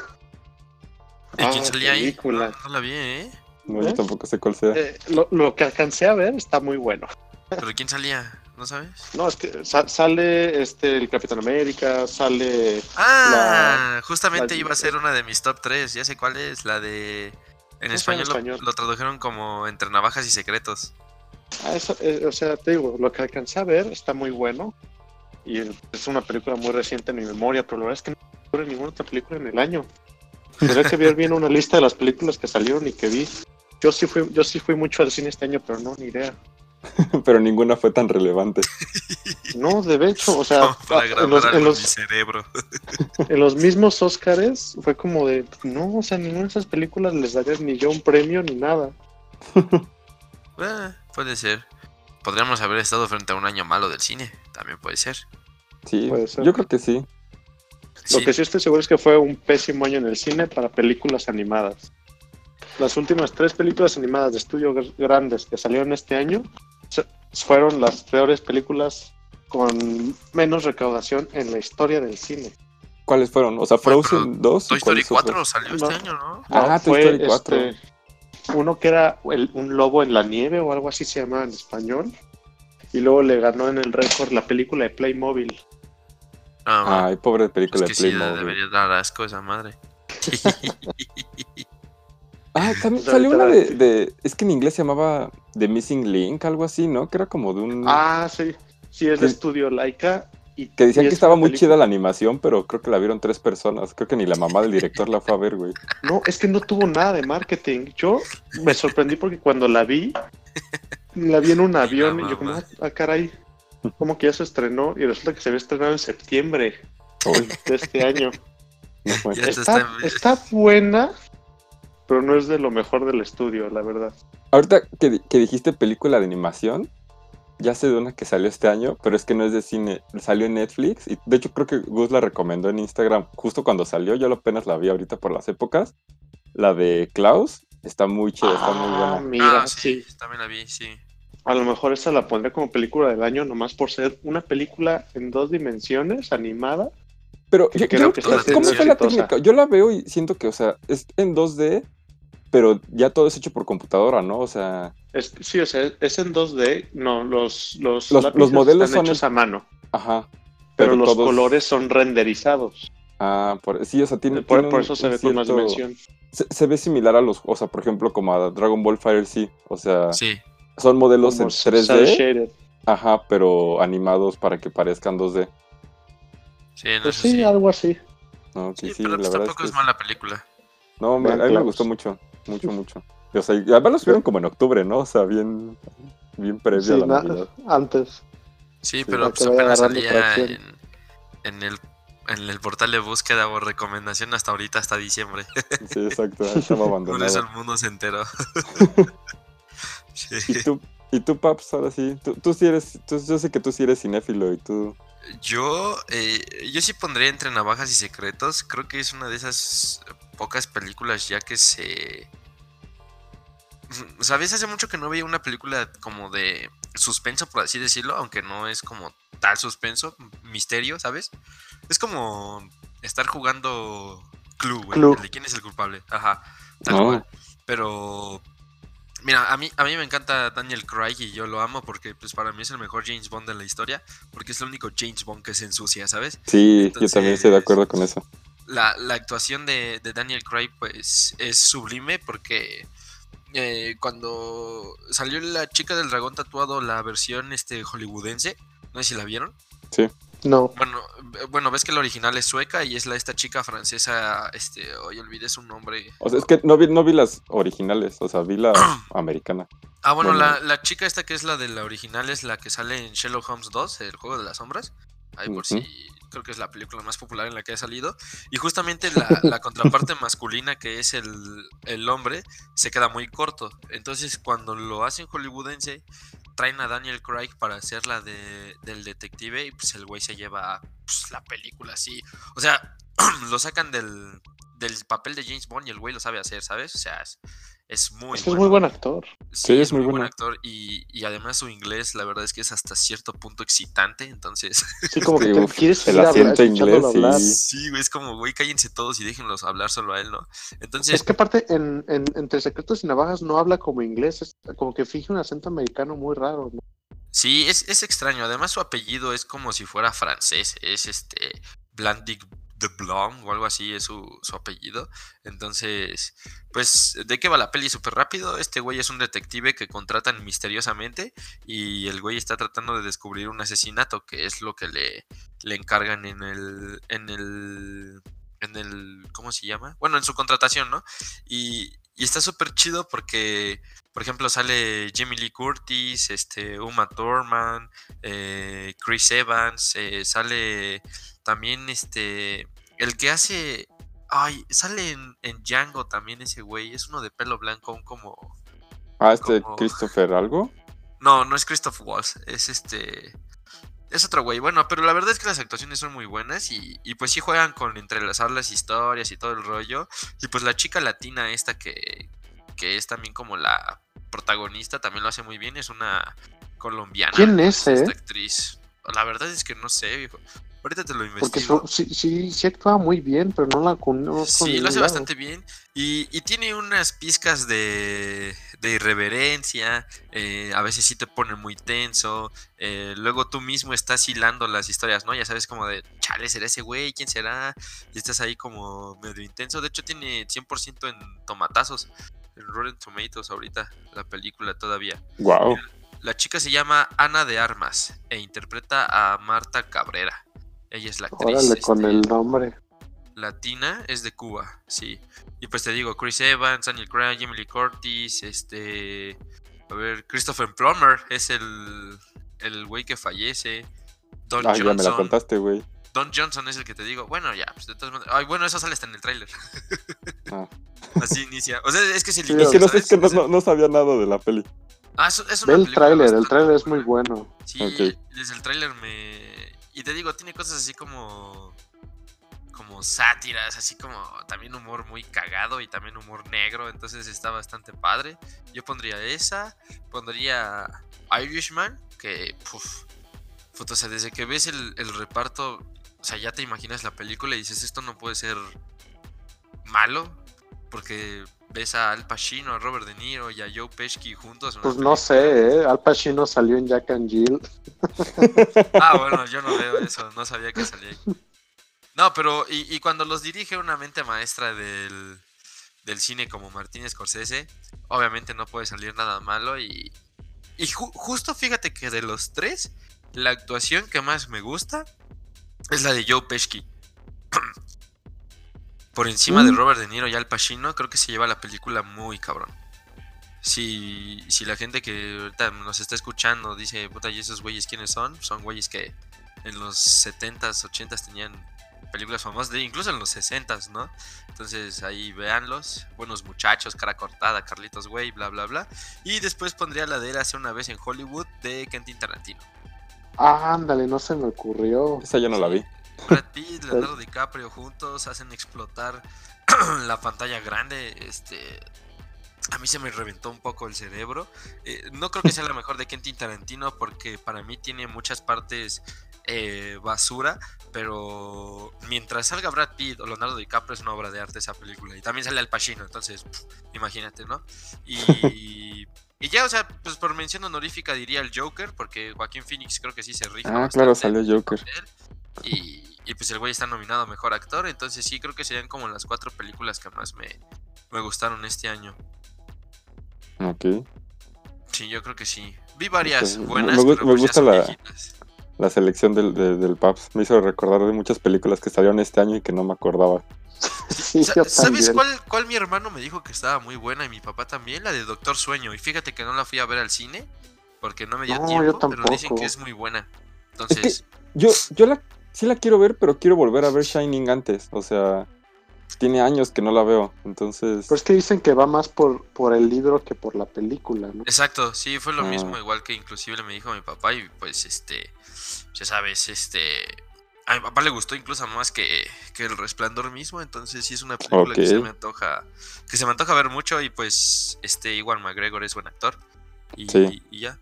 ¿Y quién Ah, salía ahí? No, no la vi, ¿eh? No, yo ¿Eh? tampoco sé cuál sea. Eh, lo, lo que alcancé a ver está muy bueno. ¿Pero quién salía? ¿No sabes? No, es que sa- sale este el Capitán América, sale Ah, justamente la- iba a ser una de mis top 3. Ya sé cuál es. La de. En ¿Cómo se llama en español, lo- tradujeron como Entre Navajas y Secretos. Ah, eso, eh, o sea, te digo, lo que alcancé a ver está muy bueno. Y es una película muy reciente en mi memoria, pero la verdad es que no ocurre ninguna otra película en el año. Tendría que ver bien una lista de las películas que salieron y que vi. Yo sí fui, yo sí fui mucho al cine este año, pero no, ni idea. Pero ninguna fue tan relevante. No, de hecho, o sea, para en grabar los, algo en en los- mi cerebro. en los mismos Óscares fue como de, no, o sea, ninguna de esas películas les daría ni yo un premio ni nada. Eh, puede ser. Podríamos haber estado frente a un año malo del cine. También puede ser. Sí, Puede ser. yo creo que sí. Lo Sí. que sí estoy seguro es que fue un pésimo año en el cine para películas animadas. Las últimas tres películas animadas de estudio gr- grandes que salieron este año fueron las peores películas con menos recaudación en la historia del cine. ¿Cuáles fueron? O sea, Frozen 2. ¿y Toy Story cuáles otras? 4 salió No. este año, ¿no? Ah, Toy fue, Story 4. este, uno que era el- un lobo en la nieve o algo así se llamaba en español. Y luego le ganó en el récord la película de Playmobil. Ah, Ay, pobre película que de sí, de- Playmobil. debería dar asco esa madre. Ah, también salió una de, Es que en inglés se llamaba The Missing Link, algo así, ¿no? Que era como de un. Ah, sí. Sí, es de estudio Laika. Y, que decían y que es estaba muy película- chida la animación, pero creo que la vieron tres personas. Creo que ni la mamá del director la fue a ver, güey. No, es que no tuvo nada de marketing. Yo me sorprendí porque cuando la vi, la vi en un avión y yo como, ah, caray, como que ya se estrenó y resulta que se había estrenado en septiembre Uy, de este año. no está- está buena, pero no es de lo mejor del estudio, la verdad. Ahorita que, que dijiste película de animación, ya sé de una que salió este año, pero es que no es de cine. Salió en Netflix y de hecho creo que Gus la recomendó en Instagram justo cuando salió. Yo apenas la vi ahorita por las épocas. La de Klaus está muy chida, está muy Ah, buena. mira, ah, sí, sí. también la vi, sí. A lo mejor esa la pondré como película del año, nomás por ser una película en dos dimensiones, animada. Pero que yo, creo yo- que está ¿cómo fue la técnica? Yo la veo y siento que, o sea, es en 2D, pero ya todo es hecho por computadora, ¿no? O sea, Es, sí, o sea, es en 2D. No, los, los, Los- lápices los modelos están son hechos en- a mano, ajá. pero, los todos- colores son renderizados. Ah, por, sí, o sea, tiene. por, tiene por un- eso se un ve con más dimensión. Se, se ve similar a los, o sea, por ejemplo, como a Dragon Ball Fire Z. O sea, Sí, son modelos Como en cel 3D, shaded. ajá, pero animados para que parezcan 2D. sí, no Pues sé sí, algo así. No, Sí, sí, pero la pues verdad tampoco es es, que mala película. No, me- a mí me gustó mucho, mucho, mucho. O sea, además los vieron como en octubre, ¿no? O sea, bien, bien previo Sí, a la Navidad. antes. Sí, Sí, pero pues apenas salía en, en el, en el portal de búsqueda o recomendación hasta ahorita, hasta diciembre. Sí, exacto, estaba Por abandonado. eso el mundo se enteró. Sí. Y tú, y tú, Paps, ahora sí, tú, tú sí eres, tú- yo sé que tú sí eres cinéfilo y tú... Yo, eh, yo sí pondría entre navajas y secretos. Creo que es una de esas pocas películas ya que se. ¿Sabes? Hace mucho que no veía una película como de suspenso, por así decirlo, aunque no es como tal suspenso, misterio, ¿sabes? Es como estar jugando Clue, güey. Clue. de quién es el culpable. Ajá, tal No. cual. Pero Mira, a mí, a mí me encanta Daniel Craig y yo lo amo porque pues para mí es el mejor James Bond de la historia, porque es el único James Bond que se ensucia, ¿sabes? Sí, yo también estoy de acuerdo con eso. La, la actuación de, de Daniel Craig pues es sublime porque eh, cuando salió la chica del dragón tatuado, la versión este hollywoodense, no sé si la vieron. No. Bueno, eh, bueno, ves que la original es sueca y es la esta chica francesa, este, hoy olvidé su nombre. O sea, es que no vi, no vi las originales, o sea, vi la americana. Ah, bueno, Bueno. La, la chica esta que es la de la original es la que sale en Sherlock Holmes 2, el juego de las sombras. Ahí por Ujú. si creo que es la película más popular en la que ha salido. Y justamente la, la contraparte masculina, que es el, el hombre, se queda muy corto. Entonces, cuando lo hacen hollywoodense, traen a Daniel Craig para hacer la de, del detective y pues el güey se lleva pues, la película así. O sea, lo sacan del, del papel de James Bond y el güey lo sabe hacer, ¿sabes? O sea, es, es muy Es bueno. muy buen actor. Sí, Sí, es es muy muy buen actor y, y además su inglés, la verdad es que es hasta cierto punto excitante, entonces Sí, como que te uf, quieres el acento inglés, sí. sí, güey, es como, güey, cállense todos y déjenlos hablar solo a él, ¿no? Entonces, Es que aparte, en, en- entre secretos y navajas no habla como inglés, es como que finge un acento americano muy raro. ¿no? sí, es, es extraño, además su apellido es como si fuera francés, es este Blandic de Blanc o algo así es su, apellido, entonces, pues, ¿de qué va la peli? Súper rápido, este güey es un detective que contratan misteriosamente y el güey está tratando de descubrir un asesinato, que es lo que le, le encargan en el, en el, en el, ¿cómo se llama? Bueno, en su contratación, ¿no? Y, y está súper chido porque, por ejemplo, sale Jamie Lee Curtis, este, Uma Thurman, eh, Chris Evans, eh, sale también este, el que hace, ay, sale en, en Django también ese güey, es uno de pelo blanco, un como, Ah, este Como- Christopher algo. no, no es Christoph Waltz, es este. Es otro güey. Bueno, pero la verdad es que las actuaciones son muy buenas y, y pues sí juegan con entrelazar las historias y todo el rollo. Y pues la chica latina esta que, que es también como la protagonista también lo hace muy bien. Es una colombiana. ¿Quién es, esta eh? actriz. La verdad es que no sé, viejo. Ahorita te lo Porque investigo. su- sí, sí, sí actúa muy bien, pero no la conozco. Sí, lo hace lado. bastante bien. Y, y tiene unas pizcas de, de irreverencia. eh, a veces sí te pone muy tenso. eh, luego tú mismo estás hilando las historias, ¿no? Ya sabes como de, chale, ¿será ese güey? ¿Quién será? Y estás ahí como medio intenso. De hecho, tiene 100% en tomatazos. En Rotten Tomatoes ahorita, la película todavía. Wow. La chica se llama Ana de Armas e interpreta a Marta Cabrera. Ella es la actriz. Órale, con este, el nombre. latina es de Cuba, sí. Y pues te digo, Chris Evans, Daniel Craig, Lee Curtis, este. A ver, Christopher Plummer es el. El güey que fallece. Don Ah, ya me la Johnson. contaste, güey. Don Johnson es el que te digo. Bueno, ya, pues de todas maneras. Ay, bueno, eso sale hasta en el tráiler. Ah. Así inicia. O sea, es que es el Sí, Es inicio, que no, es que no, Es sabía nada de la peli. Ah, es, es una el tráiler, el tráiler es muy bueno. Sí, desde el tráiler me... Y te digo, tiene cosas así como... Como sátiras, así como también humor muy cagado y también humor negro, entonces está bastante padre. Yo pondría esa, pondría Irishman, que, puf, o sea, desde que ves el, el reparto, o sea, ya te imaginas la película y dices, esto no puede ser malo, porque ves a Al Pacino, a Robert De Niro y a Joe Pesci juntos. Pues no sé, ¿eh? Al Pacino salió en Jack and Jill. Ah, bueno, yo no veo eso, no sabía que salía ahí. No, pero y, y cuando los dirige una mente maestra del, del cine como Martínez Scorsese, obviamente no puede salir nada malo y, y ju- justo fíjate que de los tres, la actuación que más me gusta es la de Joe Pesci. Por encima de Mm. Robert De Niro y Al Pacino, creo que se lleva la película muy cabrón. Si, si la gente que ahorita nos está escuchando dice, puta, ¿y esos güeyes quiénes son? Son güeyes que en los 70s, 80s tenían películas famosas, de, incluso en los 60s, ¿no? Entonces ahí véanlos, buenos muchachos, cara cortada, Carlitos Way, bla, bla, bla. Y después pondría la de él hace una vez en Hollywood de Quentin Tarantino. Ah, ándale, no se me ocurrió. Esa ya no la vi. Brad Pitt, Leonardo DiCaprio juntos hacen explotar la pantalla grande. Este, a mí se me reventó un poco el cerebro. Eh, no creo que sea la mejor de Quentin Tarantino porque para mí tiene muchas partes eh, basura, pero mientras salga Brad Pitt o Leonardo DiCaprio es una obra de arte esa película. Y también sale Al Pacino, entonces pff, imagínate, ¿no? Y, y ya, o sea, pues por mención honorífica diría el Joker porque Joaquín Phoenix creo que sí se rifa. Ah, claro, salió Joker. papel. Y, y, pues el güey está nominado a mejor actor. Entonces sí, creo que serían como las cuatro películas que más me, me gustaron este año. Ok. Sí, yo creo que sí. Vi varias buenas, me gu- pero me pues gusta la- la selección del, de- del Paps. Me hizo recordar de muchas películas que salieron este año y que no me acordaba. Sí, ¿Sabes cuál, cuál mi hermano me dijo que estaba muy buena y mi papá también? La de Doctor Sueño. Y fíjate que no la fui a ver al cine porque no me dio No, tiempo, pero dicen que es muy buena. Entonces, Yo, yo la, sí la quiero ver, pero quiero volver a ver Shining antes. O sea, tiene años que no la veo. Entonces, Pero es que dicen que va más por, por el libro que por la película, ¿no? exacto, sí, fue lo Ah. mismo, igual que inclusive me dijo mi papá y pues este, ya sabes, este... A mi papá le gustó incluso más que, que El Resplandor mismo, entonces sí es una película que se me antoja que se me antoja ver mucho y pues este Iwan McGregor es buen actor y, Sí. y ya.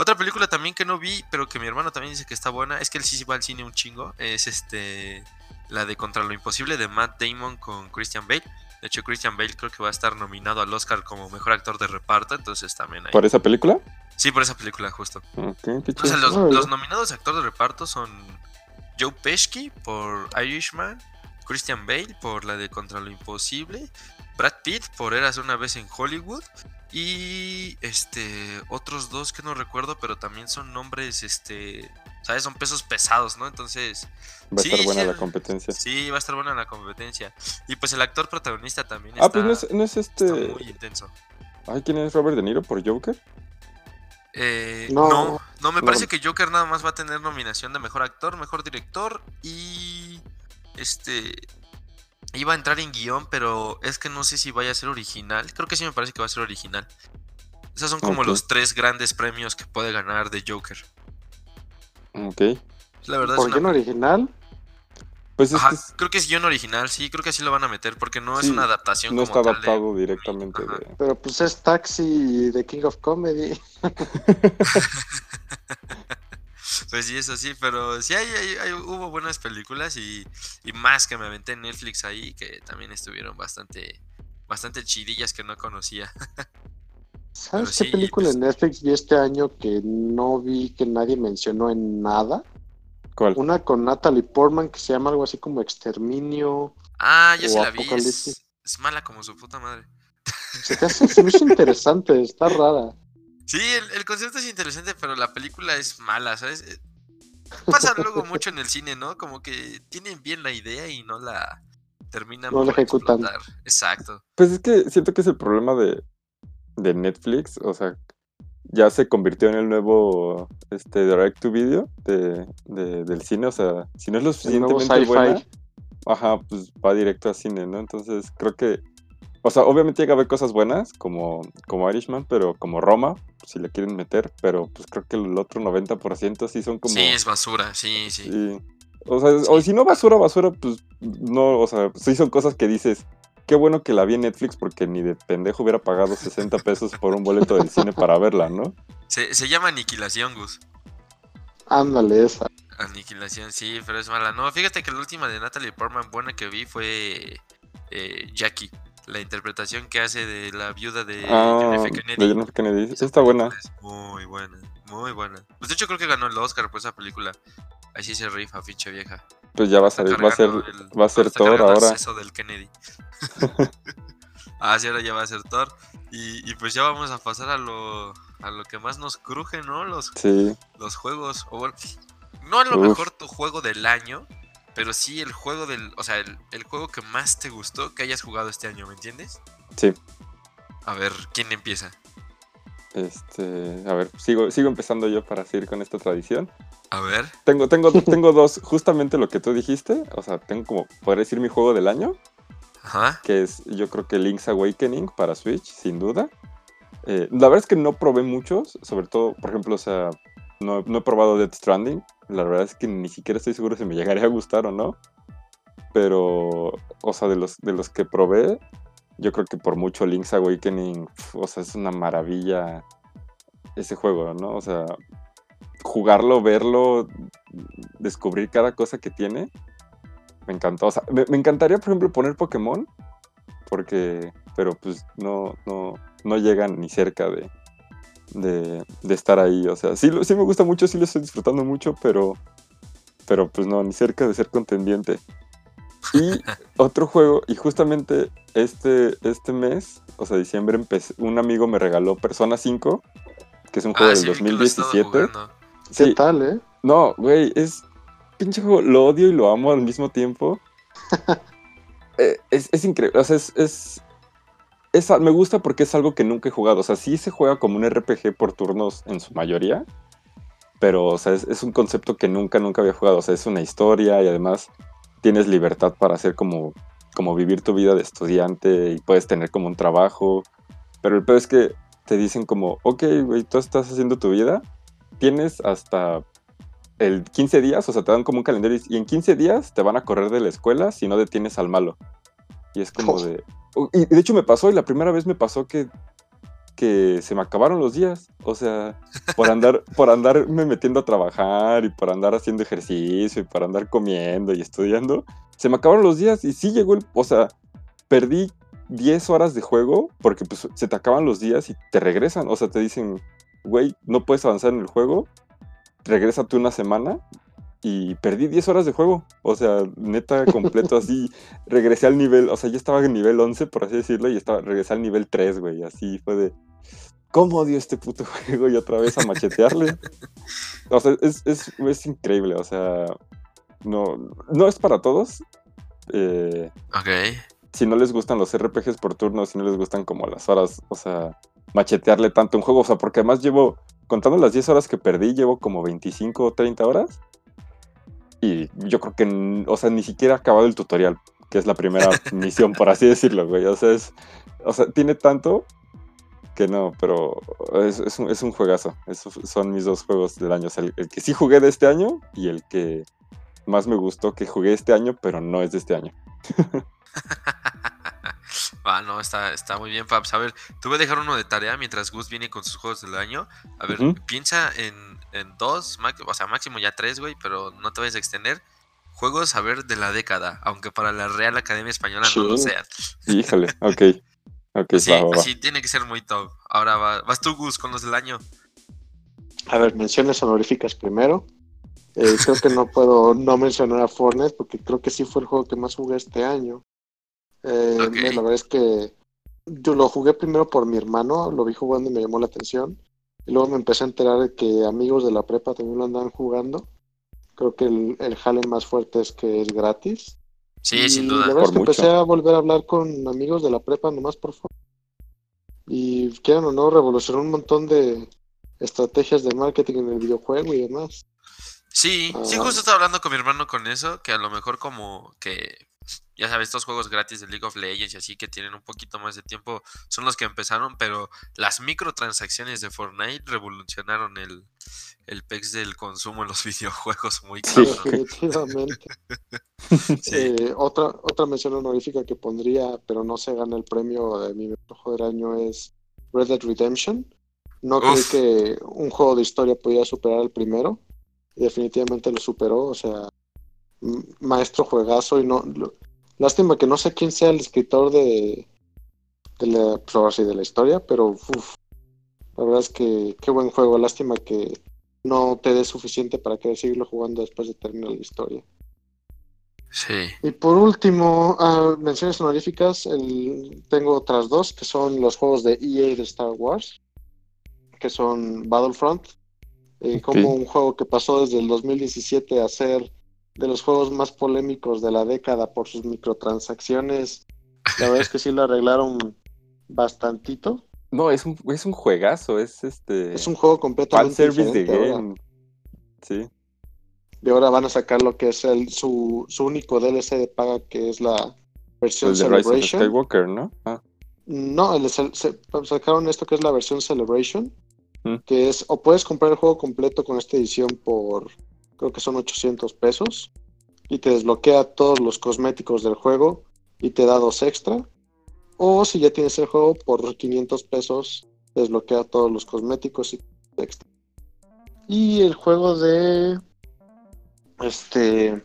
Otra película también que no vi, pero que mi hermano también dice que está buena, es que él sí va al cine un chingo, es este la de Contra lo Imposible de Matt Damon con Christian Bale. De hecho, Christian Bale creo que va a estar nominado al Oscar como mejor actor de reparto, entonces también hay. ¿por esa película? Sí, por esa película, justo. O sea, los, los nominados a actor de reparto son Joe Pesci por Irishman, Christian Bale por la de Contra lo Imposible, Brad Pitt por Eras una vez en Hollywood y este otros dos que no recuerdo, pero también son nombres, este, sabes, son pesos pesados, ¿no? Entonces, Va a sí, estar buena sí, la competencia. sí, va a estar buena la competencia. Y pues el actor protagonista también Ah, está, pues no es, no es está este. muy intenso. Ay, ¿quién es Robert De Niro por Joker? Eh, No, no, no, me no. parece que Joker nada más va a tener nominación de mejor actor, mejor director y este iba a entrar en guion, pero es que no sé si vaya a ser original. Creo que sí me parece que va a ser original. Esos son como los tres grandes premios que puede ganar de Joker. Ok. La verdad es ¿Por una- qué no original? Pues es Ajá, es- creo que es guion original, sí, creo que así lo van a meter porque no es una adaptación no como está tal de- adaptado directamente de. Pero pues es Taxi de King of Comedy. Pues sí, eso sí, pero sí hay, hay- hay- hubo buenas películas y, y más que me aventé en Netflix ahí, que también estuvieron bastante, bastante chidillas que no conocía. ¿Sabes Pero qué sí, película pues- en Netflix vi este año que no vi que nadie mencionó en nada? ¿Cuál? Una con Natalie Portman que se llama algo así como Exterminio. Ah, yo sí la vi, es mala como su puta madre. Se te hace se me hizo interesante, está rara. Sí, el, el concepto es interesante, pero la película es mala, ¿sabes? Eh, Pasa luego mucho en el cine, ¿no? Como que tienen bien la idea y no la terminan No la por ejecutan. explotar. Exacto. Pues es que siento que es el problema de, de Netflix. O sea, ya se convirtió en el nuevo este, direct to video de, de- del cine. O sea, si no es lo suficientemente buena, ajá, pues va directo a cine, ¿no? Entonces creo que. O sea, obviamente llega a haber cosas buenas, como, como Irishman, pero como Roma, si le quieren meter, pero pues creo que el otro 90% sí son como. Sí, es basura, sí, sí. Sí. O sea, o si no basura, basura, pues no, o sea, sí son cosas que dices, qué bueno que la vi en Netflix porque ni de pendejo hubiera pagado 60 pesos por un boleto del cine para verla, ¿no? Se, se llama Aniquilación, Gus. Ándale, esa. Aniquilación, sí, pero es mala. No, fíjate que la última de Natalie Portman buena que vi fue eh, Jackie. La interpretación que hace de la viuda de Ah, John F. de Kennedy. John F. Kennedy. Esa Está buena. es Muy buena, muy buena. Pues de hecho creo que ganó el Oscar por esa película. Así se rifa, pinche vieja. Pues ya va a salir, va a ser, el- va a ser Thor ahora. seso del Kennedy. ah, sí, ahora ya va a ser Thor. Y, y pues ya vamos a pasar a lo, a lo que más nos cruje, ¿no? Los, Sí, los juegos. O bueno, no a lo Uf. mejor tu juego del año, pero sí el juego del. O sea, el, el juego que más te gustó que hayas jugado este año, ¿me entiendes? sí. A ver, ¿quién empieza? Este, a ver, sigo, sigo empezando yo para seguir con esta tradición. A ver. Tengo, tengo, tengo dos, justamente lo que tú dijiste. O sea, tengo como, podría decir mi juego del año. Ajá. que es yo creo que Link's Awakening para Switch, sin duda. Eh, la verdad es que no probé muchos, sobre todo, por ejemplo, o sea, no, no he probado Death Stranding. La verdad es que ni siquiera estoy seguro si me llegaría a gustar o no. Pero, o sea, de los, de los que probé, yo creo que por mucho Link's Awakening, o sea, es una maravilla ese juego, ¿no? O sea, jugarlo, verlo, descubrir cada cosa que tiene, me encantó. O sea, me, me encantaría, por ejemplo, poner Pokémon, porque, pero pues no, no, no llegan ni cerca de, de, de estar ahí. O sea, sí, sí me gusta mucho, sí lo estoy disfrutando mucho, pero, pero pues no, ni cerca de ser contendiente. Y otro juego, y justamente este, este mes, o sea, diciembre, empecé, un amigo me regaló Persona 5, que es un juego Ah, del sí, vi que lo he estado 2017. jugando. ¿Qué Sí, tal, eh? No, güey, es pinche juego, lo odio y lo amo al mismo tiempo. Eh, es, es increíble, o sea, es, es, es me gusta porque es algo que nunca he jugado. O sea, sí se juega como un RPG por turnos en su mayoría, pero, o sea, es, es un concepto que nunca, nunca había jugado. O sea, es una historia y además tienes libertad para hacer como, como vivir tu vida de estudiante y puedes tener como un trabajo. Pero el peor es que te dicen como, ok, güey, tú estás haciendo tu vida, tienes hasta el 15 días, o sea, te dan como un calendario y en 15 días te van a correr de la escuela si no detienes al malo. Y es como Oh. de... Y de hecho me pasó, y la primera vez me pasó que, que se me acabaron los días. O sea, por andar, por andarme metiendo a trabajar y por andar haciendo ejercicio y por andar comiendo y estudiando, se me acabaron los días y sí llegó el... O sea, perdí 10 horas de juego porque pues se te acaban los días y te regresan. O sea, te dicen, güey, no puedes avanzar en el juego, regrésate una semana y perdí 10 horas de juego. O sea, neta, completo así. Regresé al nivel, o sea, ya estaba en nivel 11, por así decirlo, y estaba, regresé al nivel 3, güey. Así fue de, ¿cómo odio este puto juego? Y otra vez a machetearle. o sea, es, es, es increíble, o sea, no, no es para todos. Eh, Ok. si no les gustan los RPGs por turno, si no les gustan como las horas, o sea, machetearle tanto un juego, o sea, porque además llevo, contando las 10 horas que perdí, llevo como 25 o 30 horas. Y yo creo que, o sea, ni siquiera he acabado el tutorial, que es la primera misión, por así decirlo, güey. O sea, es, o sea, tiene tanto que no, pero es, es un, es un juegazo. Esos son mis dos juegos del año. O sea, el, el que sí jugué de este año y el que más me gustó que jugué este año, pero no es de este año. Ah, no, está, está muy bien, Fabs. A ver, te voy a dejar uno de tarea mientras Gus viene con sus juegos del año. A ver, Ujú. piensa en, en dos, o sea, máximo ya tres, güey, pero no te vayas a extender. Juegos, a ver, de la década, aunque para la Real Academia Española no lo Sí. sean. Híjole, ok. Ok, Así, va, va, va. así tiene que ser muy top. Ahora va- vas tú, Gus, con los del año. A ver, menciones honoríficas primero. Eh, creo que no puedo no mencionar a Fortnite porque creo que sí fue el juego que más jugué este año. Eh. La verdad es que yo lo jugué primero por mi hermano, lo vi jugando y me llamó la atención. Y luego me empecé a enterar de que amigos de la prepa también lo andaban jugando. Creo que el, el jale más fuerte es que es gratis. Sí, Y sin La duda. verdad es que mucho. empecé a volver a hablar con amigos de la prepa nomás por favor. Y quieran o no, revolucionó un montón de estrategias de marketing en el videojuego y demás. Sí, sí, Ah. justo estaba hablando con mi hermano con eso, que a lo mejor como que, ya sabes, estos juegos gratis de League of Legends y así que tienen un poquito más de tiempo son los que empezaron, pero las microtransacciones de Fortnite revolucionaron el, el PEX del consumo en los videojuegos muy Sí. cabrón. Definitivamente. Sí. Eh, otra, otra mención honorífica que pondría, pero no se gana el premio de mi juego del año, es Red Dead Redemption. No creí que un juego de historia podía superar al primero. Y definitivamente lo superó. O sea, maestro juegazo. Y no. lo- lástima que no sé quién sea el escritor de, de la, pues ahora sí, de la historia, pero uf, la verdad es que qué buen juego. Lástima que no te dé suficiente para querer seguirlo jugando después de terminar la historia. Sí. Y por último, ah, menciones honoríficas, el- tengo otras dos, que son los juegos de EA de Star Wars, que son Battlefront, eh, como un juego que pasó desde el 2017 a ser de los juegos más polémicos de la década por sus microtransacciones. La verdad es que sí lo arreglaron bastantito. No, es un, es un juegazo, es este. Es un juego fan completamente service de ahora. game. Sí. Y ahora van a sacar lo que es el, su, su único DLC de paga, que es la versión Rise of Celebration. Skywalker, ¿no? Ah, No, el- se- se- sacaron esto que es la versión Celebration, Mm. que es, o puedes comprar el juego completo con esta edición por, creo que son 800 pesos, y te desbloquea todos los cosméticos del juego y te da dos extra, o si ya tienes el juego por 500 pesos, desbloquea todos los cosméticos y extra. Y el juego de, este,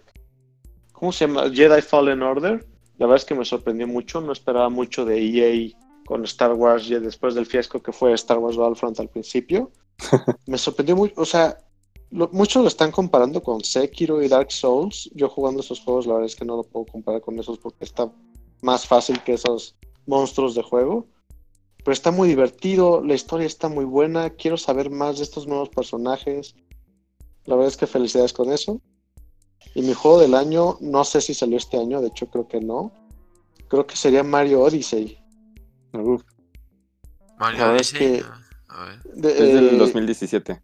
¿cómo se llama? Jedi Fallen Order. La verdad es que me sorprendió mucho, no esperaba mucho de EA con Star Wars después del fiasco que fue Star Wars Battlefront al principio. me sorprendió mucho, o sea, lo- muchos lo están comparando con Sekiro y Dark Souls. Yo jugando esos juegos, la verdad es que no lo puedo comparar con esos porque está más fácil que esos monstruos de juego. Pero está muy divertido, la historia está muy buena, quiero saber más de estos nuevos personajes. La verdad es que felicidades con eso. Y mi juego del año, no sé si salió este año, de hecho creo que no. Creo que sería Mario Odyssey. Uf, Mario es Odyssey. que- A ver. De- es del eh, 2017.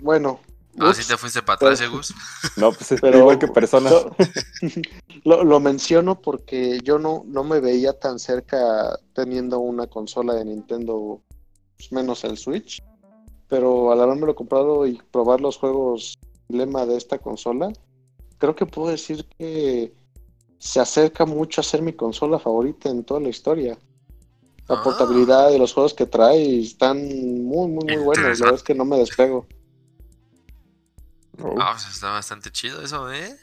Bueno. Ah, ups, sí te fuiste para atrás, ¿eh, Gus? No, pues es pero- igual que persona. Lo, lo- lo menciono porque yo no, no me veía tan cerca teniendo una consola de Nintendo, pues, menos el Switch. Pero al haberme lo comprado y probar los juegos lema de esta consola, creo que puedo decir que se acerca mucho a ser mi consola favorita en toda la historia. La Ah. portabilidad de los juegos que trae están muy, muy, muy buenos. La verdad es que no me despego. Ah, pues está bastante chido eso, ¿eh?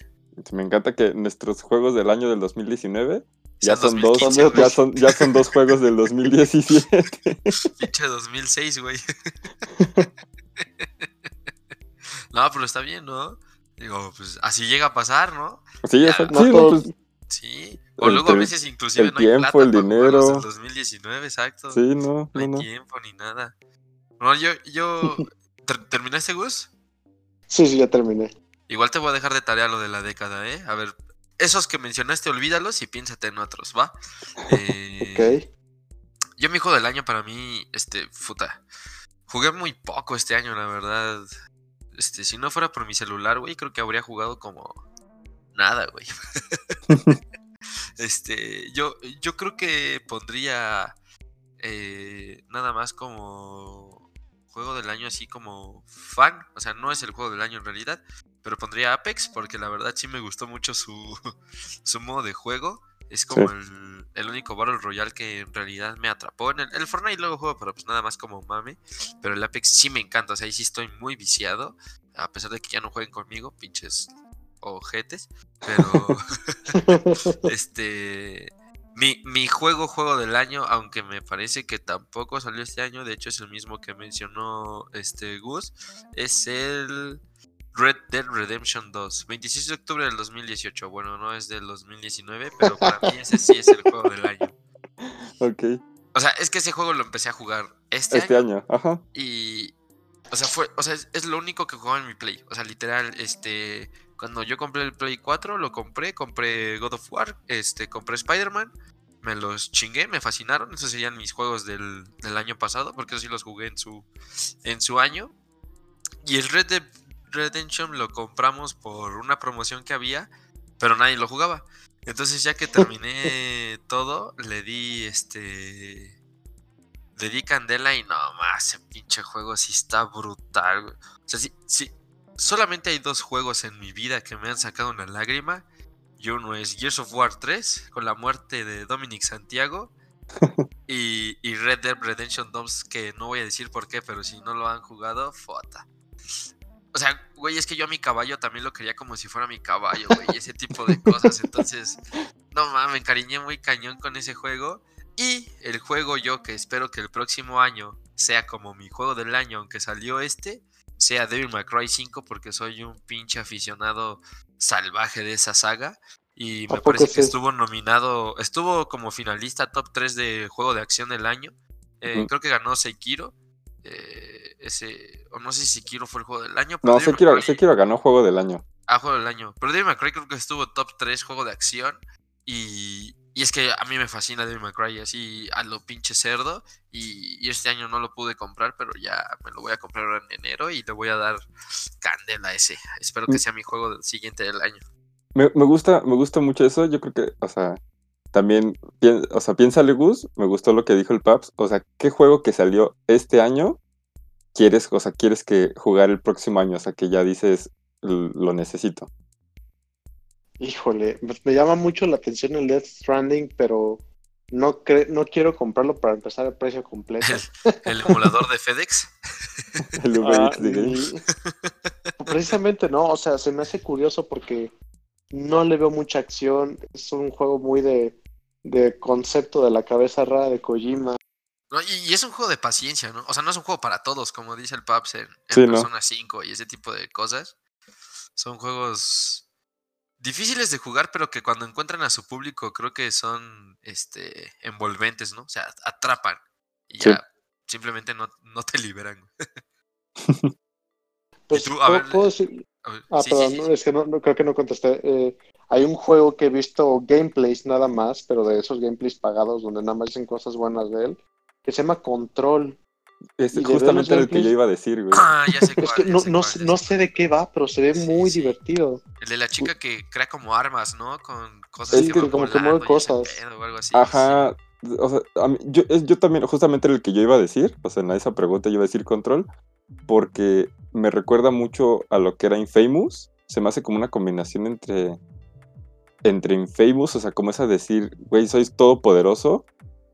Me encanta que nuestros juegos del año del 2019 ya son dos, 2015, ya son, ya son dos juegos del 2017. Pinche 2006, güey. no, pero está bien, ¿no? Digo, pues así llega a pasar, ¿no? Sí, Ya, exacto. no Sí, no, todos- pues, Sí. O El luego a veces inclusive el no hay tiempo, plata el para dinero. del 2019, exacto. sí, no, No no, hay no. tiempo ni nada. No, yo, yo... ¿ter- ¿Terminaste, Gus? Sí, sí, ya terminé. Igual te voy a dejar de tarea lo de la década, ¿eh? A ver, esos que mencionaste, olvídalos y piénsate en otros, ¿va? Eh, Ok. Yo mi juego del año para mí, este, puta. Jugué muy poco este año, la verdad. Este, si no fuera por mi celular, güey, creo que habría jugado como nada, güey. este, yo, yo creo que pondría eh, nada más como juego del año así como fan. O sea, no es el juego del año en realidad. Pero pondría Apex porque la verdad sí me gustó mucho su, su modo de juego. Es como Sí. el, el único Battle Royale que en realidad me atrapó. En el, el Fortnite luego juego, pero pues nada más como mame. Pero el Apex sí me encanta. O sea, ahí sí estoy muy viciado. A pesar de que ya no jueguen conmigo, pinches ojetes. Pero este. Mi, mi juego, juego del año, aunque me parece que tampoco salió este año, de hecho es el mismo que mencionó este Gus, es el Red Dead Redemption 2, 26 de octubre del 2018. Bueno, no es del 2019, pero para mí ese sí es el juego del año. Ok. O sea, es que ese juego lo empecé a jugar este, Este año, año, ajá. y. O sea, fue. O sea, es, es lo único que jugaba en mi Play. O sea, literal, este. Cuando yo compré el Play 4, lo compré, compré God of War, este, compré Spider-Man, me los chingué, me fascinaron. Esos serían mis juegos del, del año pasado, porque sí los jugué en su, en su año. Y el Red Dead Redemption lo compramos por una promoción que había, pero nadie lo jugaba. Entonces, ya que terminé todo, le di este. Le di candela y no más, ese pinche juego sí está brutal. güey. O sea, sí, sí, solamente hay dos juegos en mi vida que me han sacado una lágrima. Y uno es Gears of War 3, con la muerte de Dominic Santiago. y, y Red Dead Redemption 2, que no voy a decir por qué, pero si no lo han jugado, fota. O sea, güey, es que yo a mi caballo también lo quería como si fuera mi caballo, güey, y ese tipo de cosas. Entonces, no mames, me encariñé muy cañón con ese juego. Y el juego yo que espero que el próximo año sea como mi juego del año, aunque salió este, sea Devil May Cry 5 porque soy un pinche aficionado salvaje de esa saga. Y ¿A me parece que sí? estuvo nominado, estuvo como finalista top 3 de juego de acción del año. Eh. Creo que ganó Sekiro. eh, ese, o no sé si Sekiro fue el juego del año. pero No, Sekiro, ganó juego del año. Ah, juego del año. Pero Devil May Cry creo que estuvo top 3 juego de acción. Y, y es que a mí me fascina Devil May Cry así a lo pinche cerdo. Y, y este año no lo pude comprar, pero ya me lo voy a comprar en enero y le voy a dar candela a ese. Espero que Mm. sea mi juego del siguiente del año. Me, me gusta, me gusta mucho eso. Yo creo que, o sea, también, o sea, piénsale, Gus, me gustó lo que dijo el Paps. O sea, ¿qué juego que salió este año quieres, o sea, quieres que jugar el próximo año? O sea, que ya dices, "L- lo necesito. Híjole, pues me llama mucho la atención el Death Stranding, pero no, cre- no quiero comprarlo para empezar el precio completo. El emulador de FedEx. El Ah, Precisamente no, o sea, se me hace curioso porque no le veo mucha acción. Es un juego muy de, de concepto de la cabeza rara de Kojima. No, y, y es un juego de paciencia, ¿no? O sea, no es un juego para todos, como dice el Paps en, en Sí, ¿no? Persona 5 y ese tipo de cosas. Son juegos difíciles de jugar, pero que cuando encuentran a su público creo que son este envolventes, ¿no? O sea, atrapan. Y Sí. ya simplemente no, no te liberan. Pues, tú? A ¿puedo- ver, puedo decir- Ah, sí, perdón, sí, no, sí. es que no, no- creo que no contesté. Eh, hay un juego que he visto gameplays nada más, pero de esos gameplays pagados donde nada más dicen cosas buenas de él, que se llama Control. Es y los justamente el que yo iba a decir, güey. Ah, ya sé Es cuál, que ya no, sé no, cuál, no sé de qué va, pero se ve Sí, muy sí. divertido. El de la chica que crea como armas, ¿no? Con cosas Es que que como que mueve cosas. pedo o algo así. Ajá. O sea, a mí- yo, es- yo también, justamente el que yo iba a decir, o sea, en esa pregunta yo iba a decir control, porque me recuerda mucho a lo que era Infamous. Se me hace como una combinación entre, entre Infamous, o sea, como esa decir, güey, soy todopoderoso,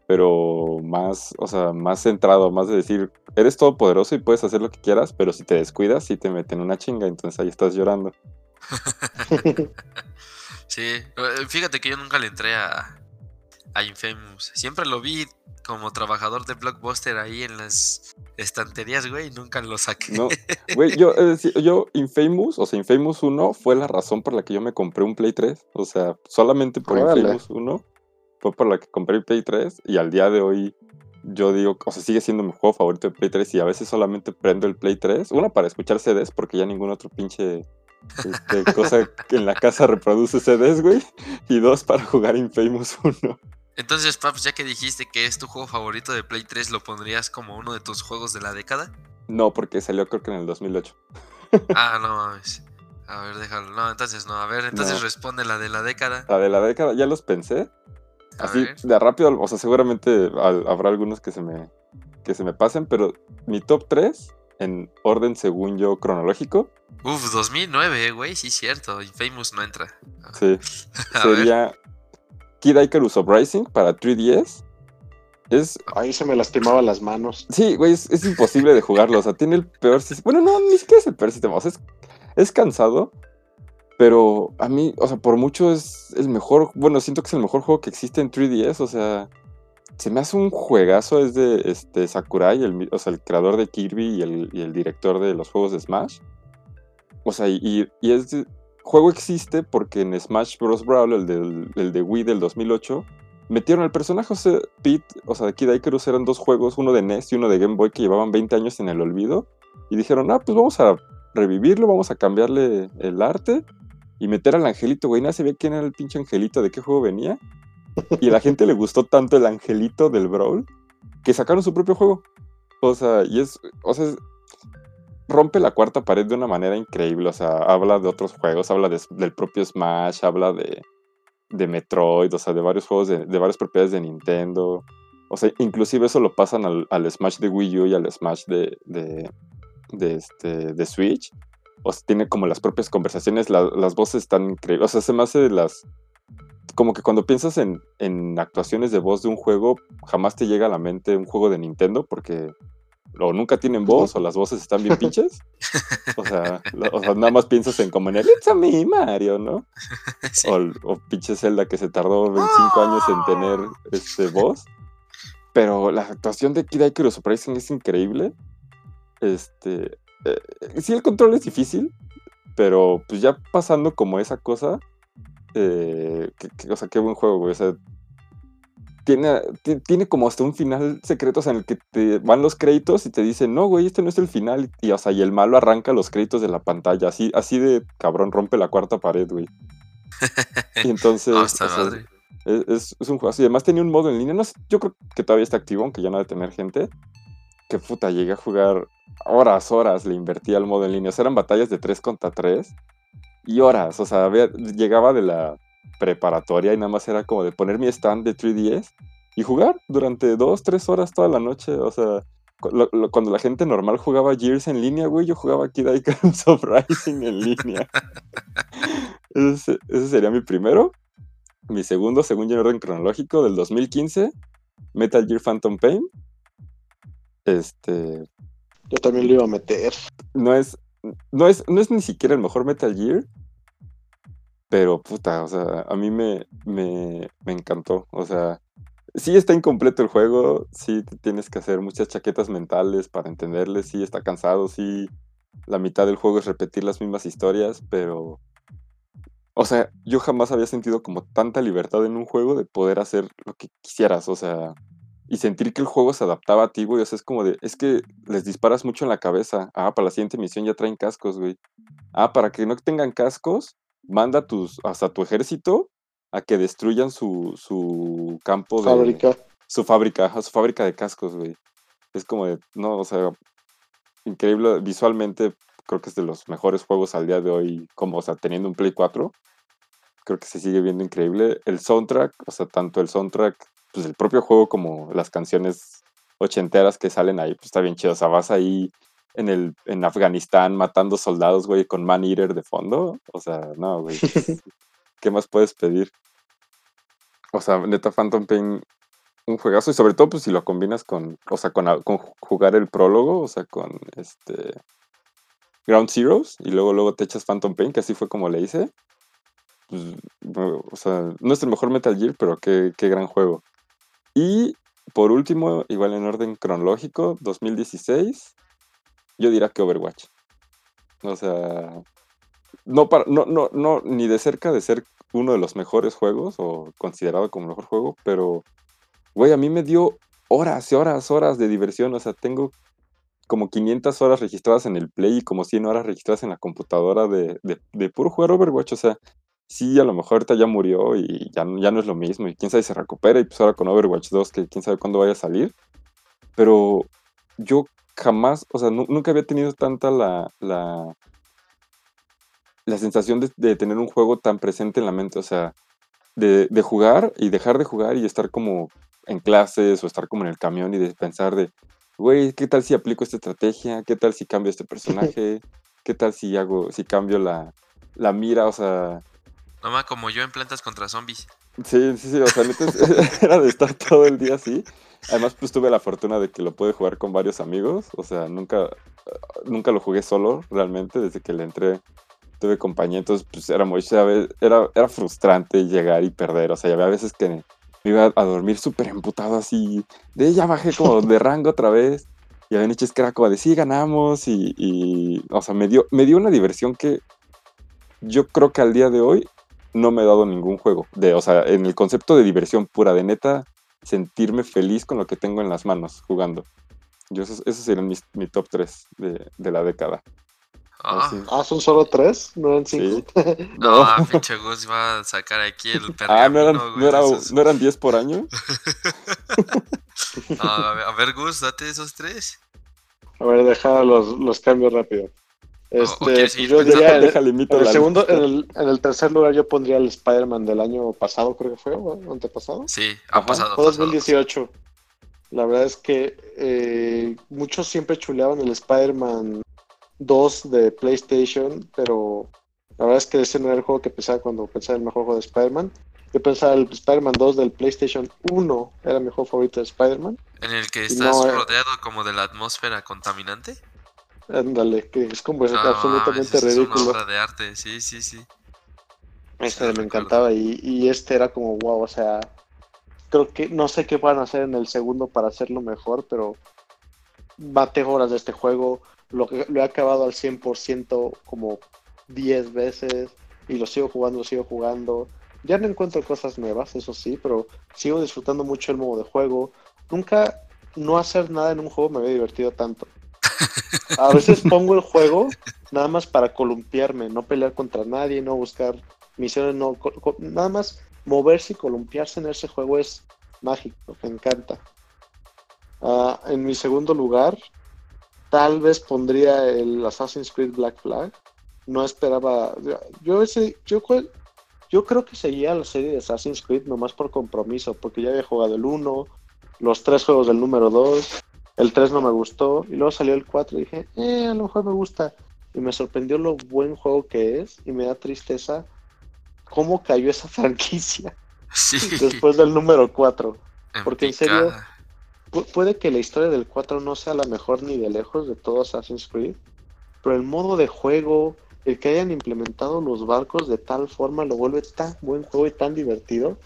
pero más, o sea, más centrado, más de decir, eres todopoderoso y puedes hacer lo que quieras, pero si te descuidas, sí te meten una chinga, entonces ahí estás llorando. Sí, eh, fíjate que yo nunca le entré a, a Infamous. Siempre lo vi como trabajador de Blockbuster ahí en las estanterías, güey, y nunca lo saqué. No, güey, yo, es decir, yo, Infamous, o sea, Infamous 1 fue la razón por la que yo me compré un Play 3. O sea, solamente por Órale. Infamous 1 fue por la que compré el Play 3. Y al día de hoy, yo digo, o sea, sigue siendo mi juego favorito de Play 3. Y a veces solamente prendo el Play 3. Una para escuchar CDs, porque ya ningún otro pinche este, cosa que en la casa reproduce CDs, güey. Y dos, para jugar Infamous 1. Entonces, Paps, ya que dijiste que es tu juego favorito de Play 3, ¿lo pondrías como uno de tus juegos de la década? No, porque salió creo que en el 2008. Ah, no mames. A ver, déjalo. No, entonces no. A ver, entonces No. responde la de la década. La de la década, ya los pensé. Así de rápido, o sea, seguramente al- habrá algunos que se me que se me pasen, pero mi top 3 en orden según yo cronológico, Uf, 2009, eh, güey, sí, cierto. Infamous no entra. sí, A ver. sería Kid Icarus Uprising para 3DS. Es Ahí se me lastimaba las manos. sí, güey, es, es imposible de jugarlo, o sea, tiene el peor sistema. Bueno, no, ni siquiera es el peor sistema, o sea, es, es cansado, pero a mí, o sea, por mucho es el mejor, bueno, siento que es el mejor juego que existe en 3DS, o sea, se me hace un juegazo, es de este, Sakurai, el, o sea, el creador de Kirby y el, y el director de los juegos de Smash. O sea, y, y es de- juego existe porque en Smash Bros. Brawl, el, del, el de Wii del 2008, metieron al personaje, o Pete, o sea, de Kid Icarus eran dos juegos, uno de NES y uno de Game Boy que llevaban 20 años en el olvido. Y dijeron, ah, pues vamos a revivirlo, vamos a cambiarle el arte y meter al angelito, güey. Nadie sabía quién era el pinche angelito, de qué juego venía. Y a la gente le gustó tanto el angelito del Brawl que sacaron su propio juego. O sea, y es, o sea, es- rompe la cuarta pared de una manera increíble. O sea, habla de otros juegos, habla de- del propio Smash, habla de, de Metroid, o sea, de varios juegos, de, de varias propiedades de Nintendo. O sea, inclusive eso lo pasan al, Smash de Wii U y al Smash de, de, de, este, de Switch. O sea, tiene como las propias conversaciones, la- las voces están increíbles. O sea, se me hace de las... Como que cuando piensas en, en actuaciones de voz de un juego, jamás te llega a la mente un juego de Nintendo porque o nunca tienen voz o las voces están bien pinches. O sea, la- o sea, nada más piensas en como en el It's a me, Mario, ¿no? Sí. O, o pinche Zelda que se tardó 25 años en tener este, voz. Pero la actuación de Kid Icarus Uprising es increíble. Este, eh, sí, el control es difícil, pero pues ya pasando como esa cosa, eh, que- que- o sea, qué buen juego, güey. O sea, tiene, ti- tiene como hasta un final secreto o sea, en el que te van los créditos y te dicen, no, güey, este no es el final. Y, o sea, y el malo arranca los créditos de la pantalla. Así, así de cabrón, rompe la cuarta pared, güey. Y entonces, o sea, es, es- es un juego así. Además tenía un modo en línea. No sé, yo creo que todavía está activo, aunque ya no ha de tener gente. Que puta, llegué a jugar horas, horas. Le invertía al modo en línea. O sea, eran batallas de 3 contra 3. Y horas. O sea, llegaba de la preparatoria y nada más era como de poner mi stand de 3DS y jugar durante 2, 3 horas toda la noche. O sea, cuando la gente normal jugaba Gears en línea, güey, yo jugaba Kid Icarus Uprising en línea. ese, ese sería mi primero. Mi segundo, según yo en orden cronológico, del 2015, Metal Gear Phantom Pain. Este, Yo también lo iba a meter. no es, no es, no es ni siquiera el mejor Metal Gear, pero puta, o sea, a mí me, me, me encantó. O sea, sí está incompleto el juego, sí tienes que hacer muchas chaquetas mentales para entenderle, sí está cansado, sí la mitad del juego es repetir las mismas historias, pero... O sea, yo jamás había sentido como tanta libertad en un juego de poder hacer lo que quisieras, o sea, y sentir que el juego se adaptaba a ti, güey. O sea, es como de, es que les disparas mucho en la cabeza. Ah, para la siguiente misión ya traen cascos, güey. Ah, para que no tengan cascos, manda tus, hasta tu ejército a que destruyan su, su campo de... Fábrica. Su fábrica, su fábrica de cascos, güey. Es como de, no, o sea, increíble. Visualmente, creo que es de los mejores juegos al día de hoy, como, o sea, teniendo un Play 4. Creo que se sigue viendo increíble. El soundtrack, o sea, tanto el soundtrack pues el propio juego como las canciones ochenteras que salen ahí, pues está bien chido. O sea, vas ahí en, el, en Afganistán matando soldados, güey, con Man Eater de fondo. O sea, no, güey. Pues, ¿Qué más puedes pedir? O sea, neta Phantom Pain, un juegazo. Y sobre todo, pues si lo combinas con, o sea, con, con jugar el prólogo, o sea, con este Ground Zeroes, y luego, luego te echas Phantom Pain, que así fue como le hice. Pues, o sea, no es el mejor Metal Gear, pero qué, qué gran juego. Y por último, igual en orden cronológico, 2016, yo diría que Overwatch. O sea, no, para, no, no, no, ni de cerca de ser uno de los mejores juegos o considerado como mejor juego, pero, güey, a mí me dio horas y horas, horas de diversión. O sea, tengo como 500 horas registradas en el Play y como 100 horas registradas en la computadora de, de, de puro jugar Overwatch. O sea, sí, a lo mejor ahorita ya murió y ya, ya no es lo mismo, y quién sabe si se recupera, y pues ahora con Overwatch 2, que quién sabe cuándo vaya a salir, pero yo jamás, o sea, nunca había tenido tanta la, la, la sensación de, tener un juego tan presente en la mente, o sea, de, de, jugar y dejar de jugar y estar como en clases o estar como en el camión y de pensar de, güey, ¿qué tal si aplico esta estrategia? ¿Qué tal si cambio este personaje? ¿Qué tal si hago, si cambio la, la mira? O sea, Nomás como yo en plantas contra zombies. Sí, sí, sí, o sea, era de estar todo el día así. Además, pues tuve la fortuna de que lo pude jugar con varios amigos. O sea, nunca, nunca lo jugué solo, realmente, desde que le entré. Tuve compañía, entonces, pues era muy, era, era frustrante llegar y perder. O sea, había veces que me iba a dormir súper emputado así. De ya bajé como de rango otra vez. Y había noches que era como de sí, ganamos. Y, y, o sea, me dio, me dio una diversión que yo creo que al día de hoy no me he dado ningún juego. De, o sea, en el concepto de diversión pura, de neta, sentirme feliz con lo que tengo en las manos jugando. Yo, esos, serían mis, mi top 3 de, de la década. Ah. ah, son solo tres, no eran cinco. No, pinche Gus va a sacar aquí el pergamino. Ah, no eran, no, era, ¿no eran 10 por año. a ver, Gus, date esos tres. A ver, deja los, los cambios rápido. Este, pues yo diría, en, el, segundo, en el, tercer lugar yo pondría el Spider-Man del año pasado, creo que fue, o antepasado. Sí, ha pasado. 2018. La verdad es que eh, muchos siempre chuleaban el Spider-Man 2 de PlayStation, pero la verdad es que ese no era el juego que pensaba cuando pensaba en el mejor juego de Spider-Man. Yo pensaba el Spider-Man 2 del PlayStation 1 era mi juego favorito de Spider-Man. ¿En el que estás rodeado como de la atmósfera contaminante? Ándale, que es como es absolutamente ridículo. Es una obra de arte, sí, sí, sí. Este me encantaba y, y, este era como wow, o sea, creo que no sé qué van a hacer en el segundo para hacerlo mejor, pero bate horas de este juego, lo, lo he acabado al 100% como 10 veces y lo sigo jugando, lo sigo jugando. Ya no encuentro cosas nuevas, eso sí, pero sigo disfrutando mucho el modo de juego. Nunca no hacer nada en un juego me había divertido tanto. A veces pongo el juego nada más para columpiarme, no pelear contra nadie, no buscar misiones, no, nada más moverse y columpiarse en ese juego es mágico, me encanta. Ah, en mi segundo lugar, tal vez pondría el Assassin's Creed Black Flag. No esperaba, yo ese, yo, yo creo que seguía la serie de Assassin's Creed nomás por compromiso, porque ya había jugado el 1, los tres juegos del número 2, el 3 no me gustó. Y luego salió el 4 y dije, eh, a lo mejor me gusta. Y me sorprendió lo buen juego que es. Y me da tristeza cómo cayó esa franquicia. Después del número 4. Porque en serio, puede que la historia del 4 no sea la mejor ni de lejos de todo Assassin's Creed. Pero el modo de juego, el que hayan implementado los barcos de tal forma, lo vuelve tan buen juego y tan divertido.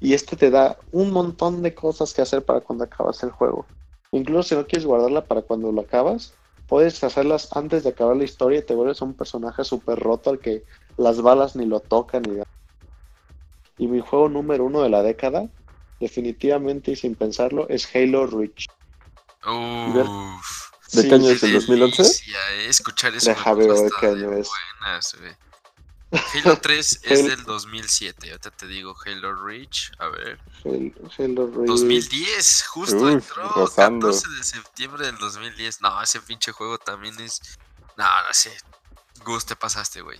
Y este te da un montón de cosas que hacer para cuando acabas el juego. Incluso si no quieres guardarla para cuando lo acabas, puedes hacerlas antes de acabar la historia y te vuelves un personaje súper roto al que las balas ni lo tocan ni nada. Y mi juego número uno de la década definitivamente y sin pensarlo, es Halo Reach. ¿De qué año es el Qué 2011? delicia, eh, Escuchar eso. Deja ver de qué año es. buenas. Halo 3 es Halo- del 2007. Ahorita te digo Halo Reach. A ver. Halo, Halo Reach. 2010, justo Uf, entró. rozando. 14 de septiembre del 2010. No, ese pinche juego también es. No, no sé. Gus, te pasaste, güey.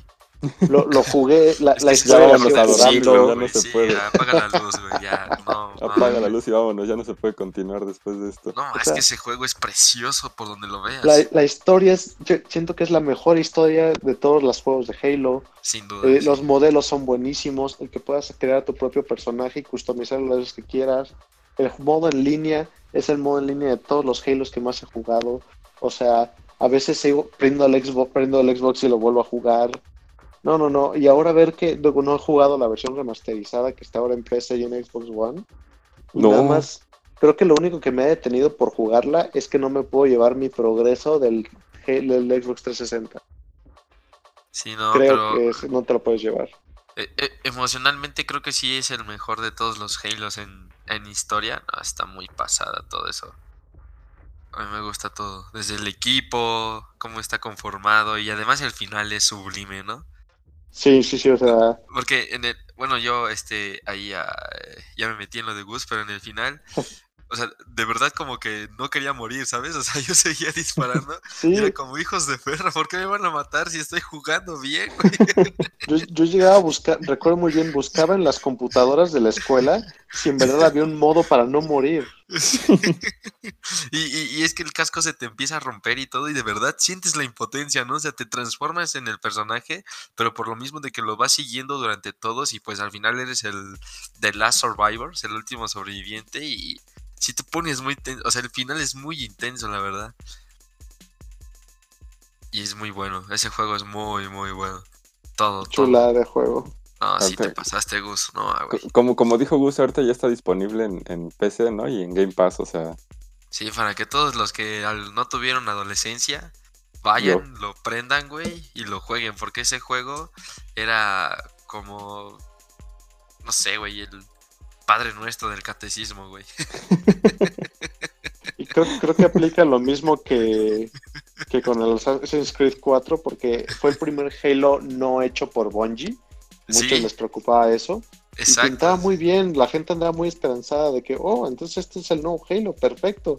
Lo, lo jugué, la, Es historia ya adorando, no se sí, puede. ya, apaga la luz, güey. Ya, no. Apaga la luz y vámonos, ya no se puede continuar después de esto. No, O es sea- que ese juego es precioso por donde lo veas. La, la historia es, yo siento que es la mejor historia de todos los juegos de Halo. Sin duda. Eh, sí. los modelos son buenísimos, el que puedas crear tu propio personaje y customizarlo las veces que quieras. El modo en línea es el modo en línea de todos los Halos que más he jugado. O sea, a veces sigo, prendo el Xbox, prendo el Xbox y lo vuelvo a jugar. No, no, no. Y ahora ver que luego no he jugado la versión remasterizada que está ahora en PC y en Xbox One. Y No. nada más, creo que lo único que me ha detenido por jugarla es que no me puedo llevar mi progreso del, del Xbox 360. Sí, no, creo pero que es- no te lo puedes llevar. eh, eh, emocionalmente creo que sí es el mejor de todos los Halos en, en historia. No, está muy pasada todo eso. A mí me gusta todo. Desde el equipo, cómo está conformado y además el final es sublime, ¿no? Sí, sí, sí, o sea, Porque en el, bueno, yo este ahí ya, ya me metí en lo de Gus, pero en el final, o sea, de verdad como que no quería morir, ¿sabes? O sea, yo seguía disparando y sí, era como hijos de perra, ¿por qué me van a matar si estoy jugando bien, güey? yo, yo llegaba a buscar, recuerdo muy bien, buscaba en las computadoras de la escuela si en verdad había un modo para no morir. Sí. Y, y- y es que el casco se te empieza a romper y todo, y de verdad sientes la impotencia, ¿no? O sea, te transformas en el personaje, pero por lo mismo de que lo vas siguiendo durante todos, y pues al final eres el The Last Survivor, el último sobreviviente, y si te pones muy tenso, o sea, el final es muy intenso, la verdad. Y es muy bueno, ese juego es muy, muy bueno. Todo, todo. Chula de juego. No, sí te pasaste, Gus. No, ah, güey. Co- Como, como dijo Gus, ahorita ya está disponible en, en PC, ¿no? Y en Game Pass, o sea, Sí, para que todos los que no tuvieron adolescencia vayan, lo prendan, güey, y lo jueguen, porque ese juego era como, no sé, güey, el padre nuestro del catecismo, güey. Y creo, creo que aplica lo mismo que, que con el Assassin's Creed 4, porque fue el primer Halo no hecho por Bungie. Muchos Sí. les preocupaba eso. Y pintaba Exacto. muy bien, la gente andaba muy esperanzada de que, oh, entonces este es el nuevo Halo, perfecto.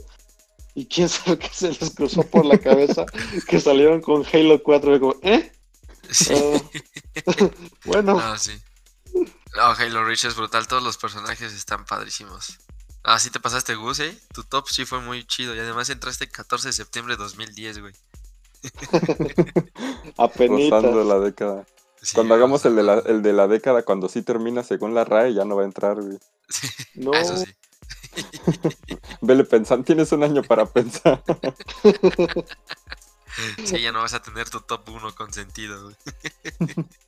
Y quién sabe qué se les cruzó por la cabeza que salieron con Halo 4 y como, ¿eh? Sí. Ah, bueno, No, sí. No, Halo Reach es brutal, todos los personajes están padrísimos. Ah, sí te pasaste, Gus, ¿eh? Tu top sí fue muy chido y además entraste el 14 de septiembre de 2010, güey. apenitas. rozando la década. Sí, Cuando hagamos el de, la, el de la década, cuando sí termina según la RAE, ya no va a entrar, güey. Sí, No, ah, eso sí. Vele pensando, tienes un año para pensar. Sí, ya no vas a tener tu top 1 consentido, güey.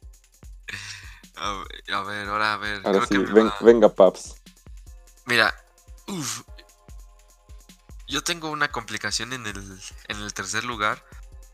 A ver, a ver, ahora a ver. Ahora creo sí, que me ven- va- venga, Paps. Mira, uf, yo tengo una complicación en el, en el tercer lugar.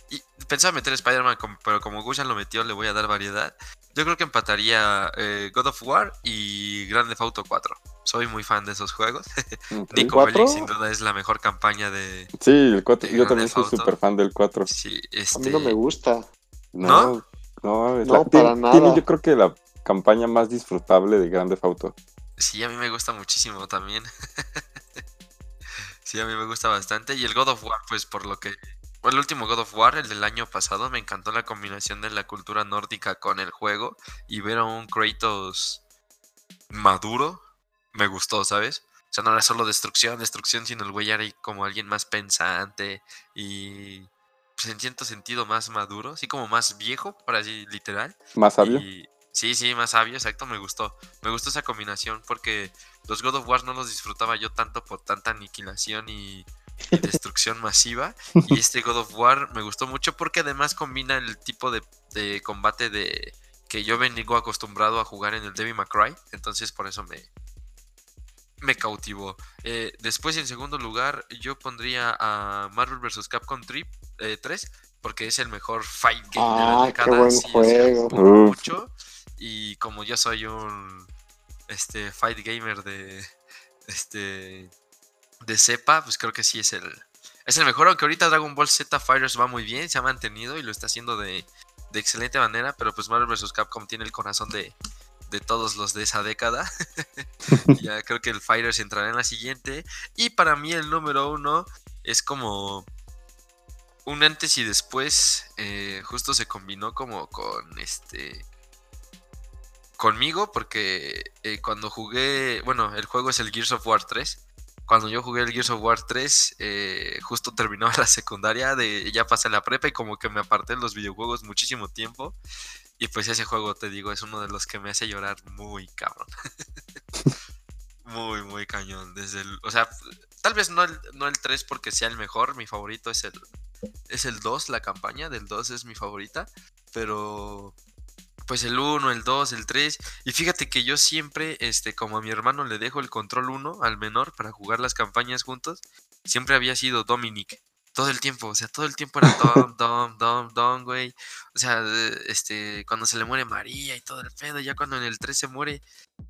Y pensaba meter Spider-Man, pero como Gus ya lo metió, le voy a dar variedad. Yo creo que empataría eh, God of War y Grand Theft Auto 4. Soy muy fan de esos juegos. Nico ¿Cuatro? Bellic sin duda es la mejor campaña de... Sí, el 4, de yo Grand también soy súper fan del 4. Sí, a este... mí no me gusta. No, no, No, la- para tiene, nada. tiene yo creo que la campaña más disfrutable de Grand Theft Auto. Sí, a mí me gusta muchísimo también. sí, a mí me gusta bastante. Y el God of War, pues por lo que... El último God of War, el del año pasado, me encantó la combinación de la cultura nórdica con el juego y ver a un Kratos maduro, me gustó, ¿sabes? O sea, no era solo destrucción, destrucción, sino el güey era como alguien más pensante y pues, en cierto sentido más maduro, así como más viejo, por así literal. Más sabio. Y- sí, sí, más sabio, exacto, me gustó. Me gustó esa combinación porque los God of War no los disfrutaba yo tanto por tanta aniquilación y, y destrucción masiva. Y este God of War me gustó mucho porque además combina el tipo de, de combate de que yo vengo acostumbrado a jugar en el Devil May Cry. Entonces por eso me, me cautivó. Eh, después en segundo lugar yo pondría a Marvel vs. Capcom 3, eh, 3 porque es el mejor fight game de la Ah, qué década. buen sí, o sea, juego. mucho y como yo soy un este fight gamer de, este de cepa, pues creo que sí es el es el mejor, aunque ahorita Dragon Ball Z Fighters va muy bien, se ha mantenido y lo está haciendo de, de excelente manera, pero pues Marvel vs. Capcom tiene el corazón de, de todos los de esa década. ya creo que el Fighters entrará en la siguiente. Y para mí el número uno es como un antes y después. eh, justo se combinó como con este. Conmigo, porque eh, cuando jugué. Bueno, el juego es el Gears of War 3. Cuando yo jugué el Gears of War 3, eh, justo terminó la secundaria, de, ya pasé la prepa y como que me aparté de los videojuegos muchísimo tiempo. Y pues ese juego, te digo, es uno de los que me hace llorar muy cabrón. muy, muy cañón. Desde el, o sea, tal vez no el, no el 3 porque sea el mejor, mi favorito es el, es el 2, la campaña del 2 es mi favorita. Pero pues el 1, el 2, el 3. Y fíjate que yo siempre, este, como a mi hermano le dejo el control 1 al menor para jugar las campañas juntos, siempre había sido Dominic. Todo el tiempo, o sea, todo el tiempo era Dom, Dom, Dom, Dom, güey. O sea, este, cuando se le muere María y todo el pedo, ya cuando en el 3 se muere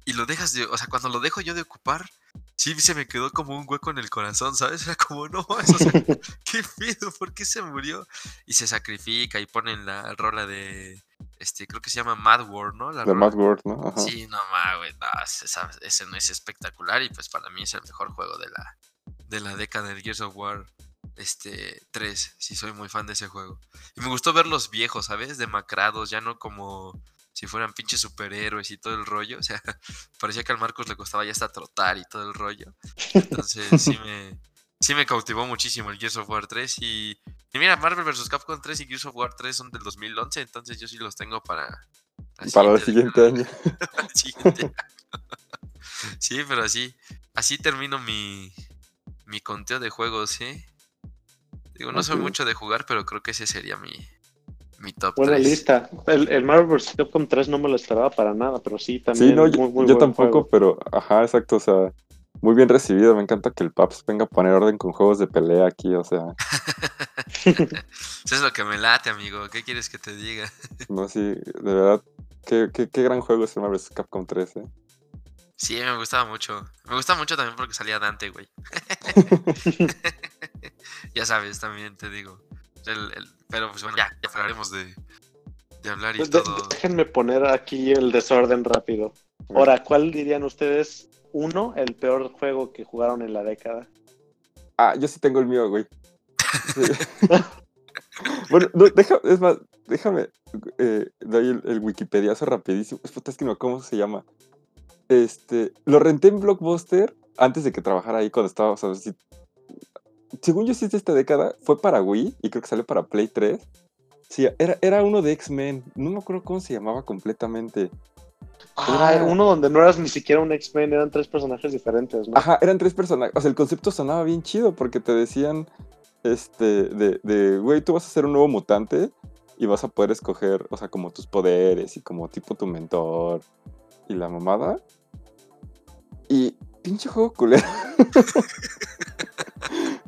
y lo dejas de, o sea, cuando lo dejo yo de ocupar, sí se me quedó como un hueco en el corazón, ¿sabes? Era como, no, eso se- ¿qué pedo? ¿Por qué se murió? Y se sacrifica y ponen la rola de, este, creo que se llama Mad World, ¿no? La De rola. Mad World, ¿no? Ajá. Sí, no más, güey, no, esa- ese no es espectacular y pues para mí es el mejor juego de la, de la década del Gears of War este 3, sí soy muy fan de ese juego. Y me gustó ver los viejos, ¿sabes? Demacrados, ya no como si fueran pinches superhéroes y todo el rollo, o sea, parecía que al Marcos le costaba ya hasta trotar y todo el rollo. Entonces sí me sí me cautivó muchísimo el Gears of War 3 y y mira, Marvel vs. Capcom 3 y Gears of War 3 son del 2011, entonces yo sí los tengo para Para el siguiente año. siguiente año. Sí, pero así, así termino mi, mi conteo de juegos, ¿eh? Digo, no soy mucho de jugar, pero creo que ese sería mi, mi top Buena 3. lista. El, el Marvel vs. Capcom 3 no me lo esperaba para nada, pero sí, también. Sí, no, yo, muy, muy yo buen tampoco, juego. pero ajá, exacto, o sea, muy bien recibido. Me encanta que el Paps venga a poner orden con juegos de pelea aquí, o sea, Eso es lo que me late, amigo. ¿Qué quieres que te diga? no sí, de verdad, qué, qué, qué gran juego es el Marvel vs. Capcom 3, ¿eh? Sí, me gustaba mucho. Me gusta mucho también porque salía Dante, güey. ya sabes, también te digo. El- el- pero pues bueno, ya, ya hablaremos de, de hablar y De- todo. déjenme poner aquí el desorden rápido. Ahora, ¿cuál dirían ustedes? Uno, el peor juego que jugaron en la década. Ah, yo sí tengo el mío, güey. Sí. bueno, no, deja, es más, déjame, eh, doy el, el Wikipediazo rapidísimo. Es puta, es que no, ¿cómo se llama? Este, lo renté en Blockbuster antes de que trabajara ahí cuando estaba, o sea, sí- según yo sí es de esta década, fue para Wii y creo que salió para Play 3. Sí, era, era uno de X-Men, no me acuerdo cómo se llamaba completamente. Ah, Era- uno donde no eras ni siquiera un X-Men, eran tres personajes diferentes, ¿no? Ajá, eran tres personajes. O sea, el concepto sonaba bien chido porque te decían, este, de, de, güey, tú vas a ser un nuevo mutante y vas a poder escoger, o sea, como tus poderes y como tipo tu mentor y la mamada. Y pinche juego culero.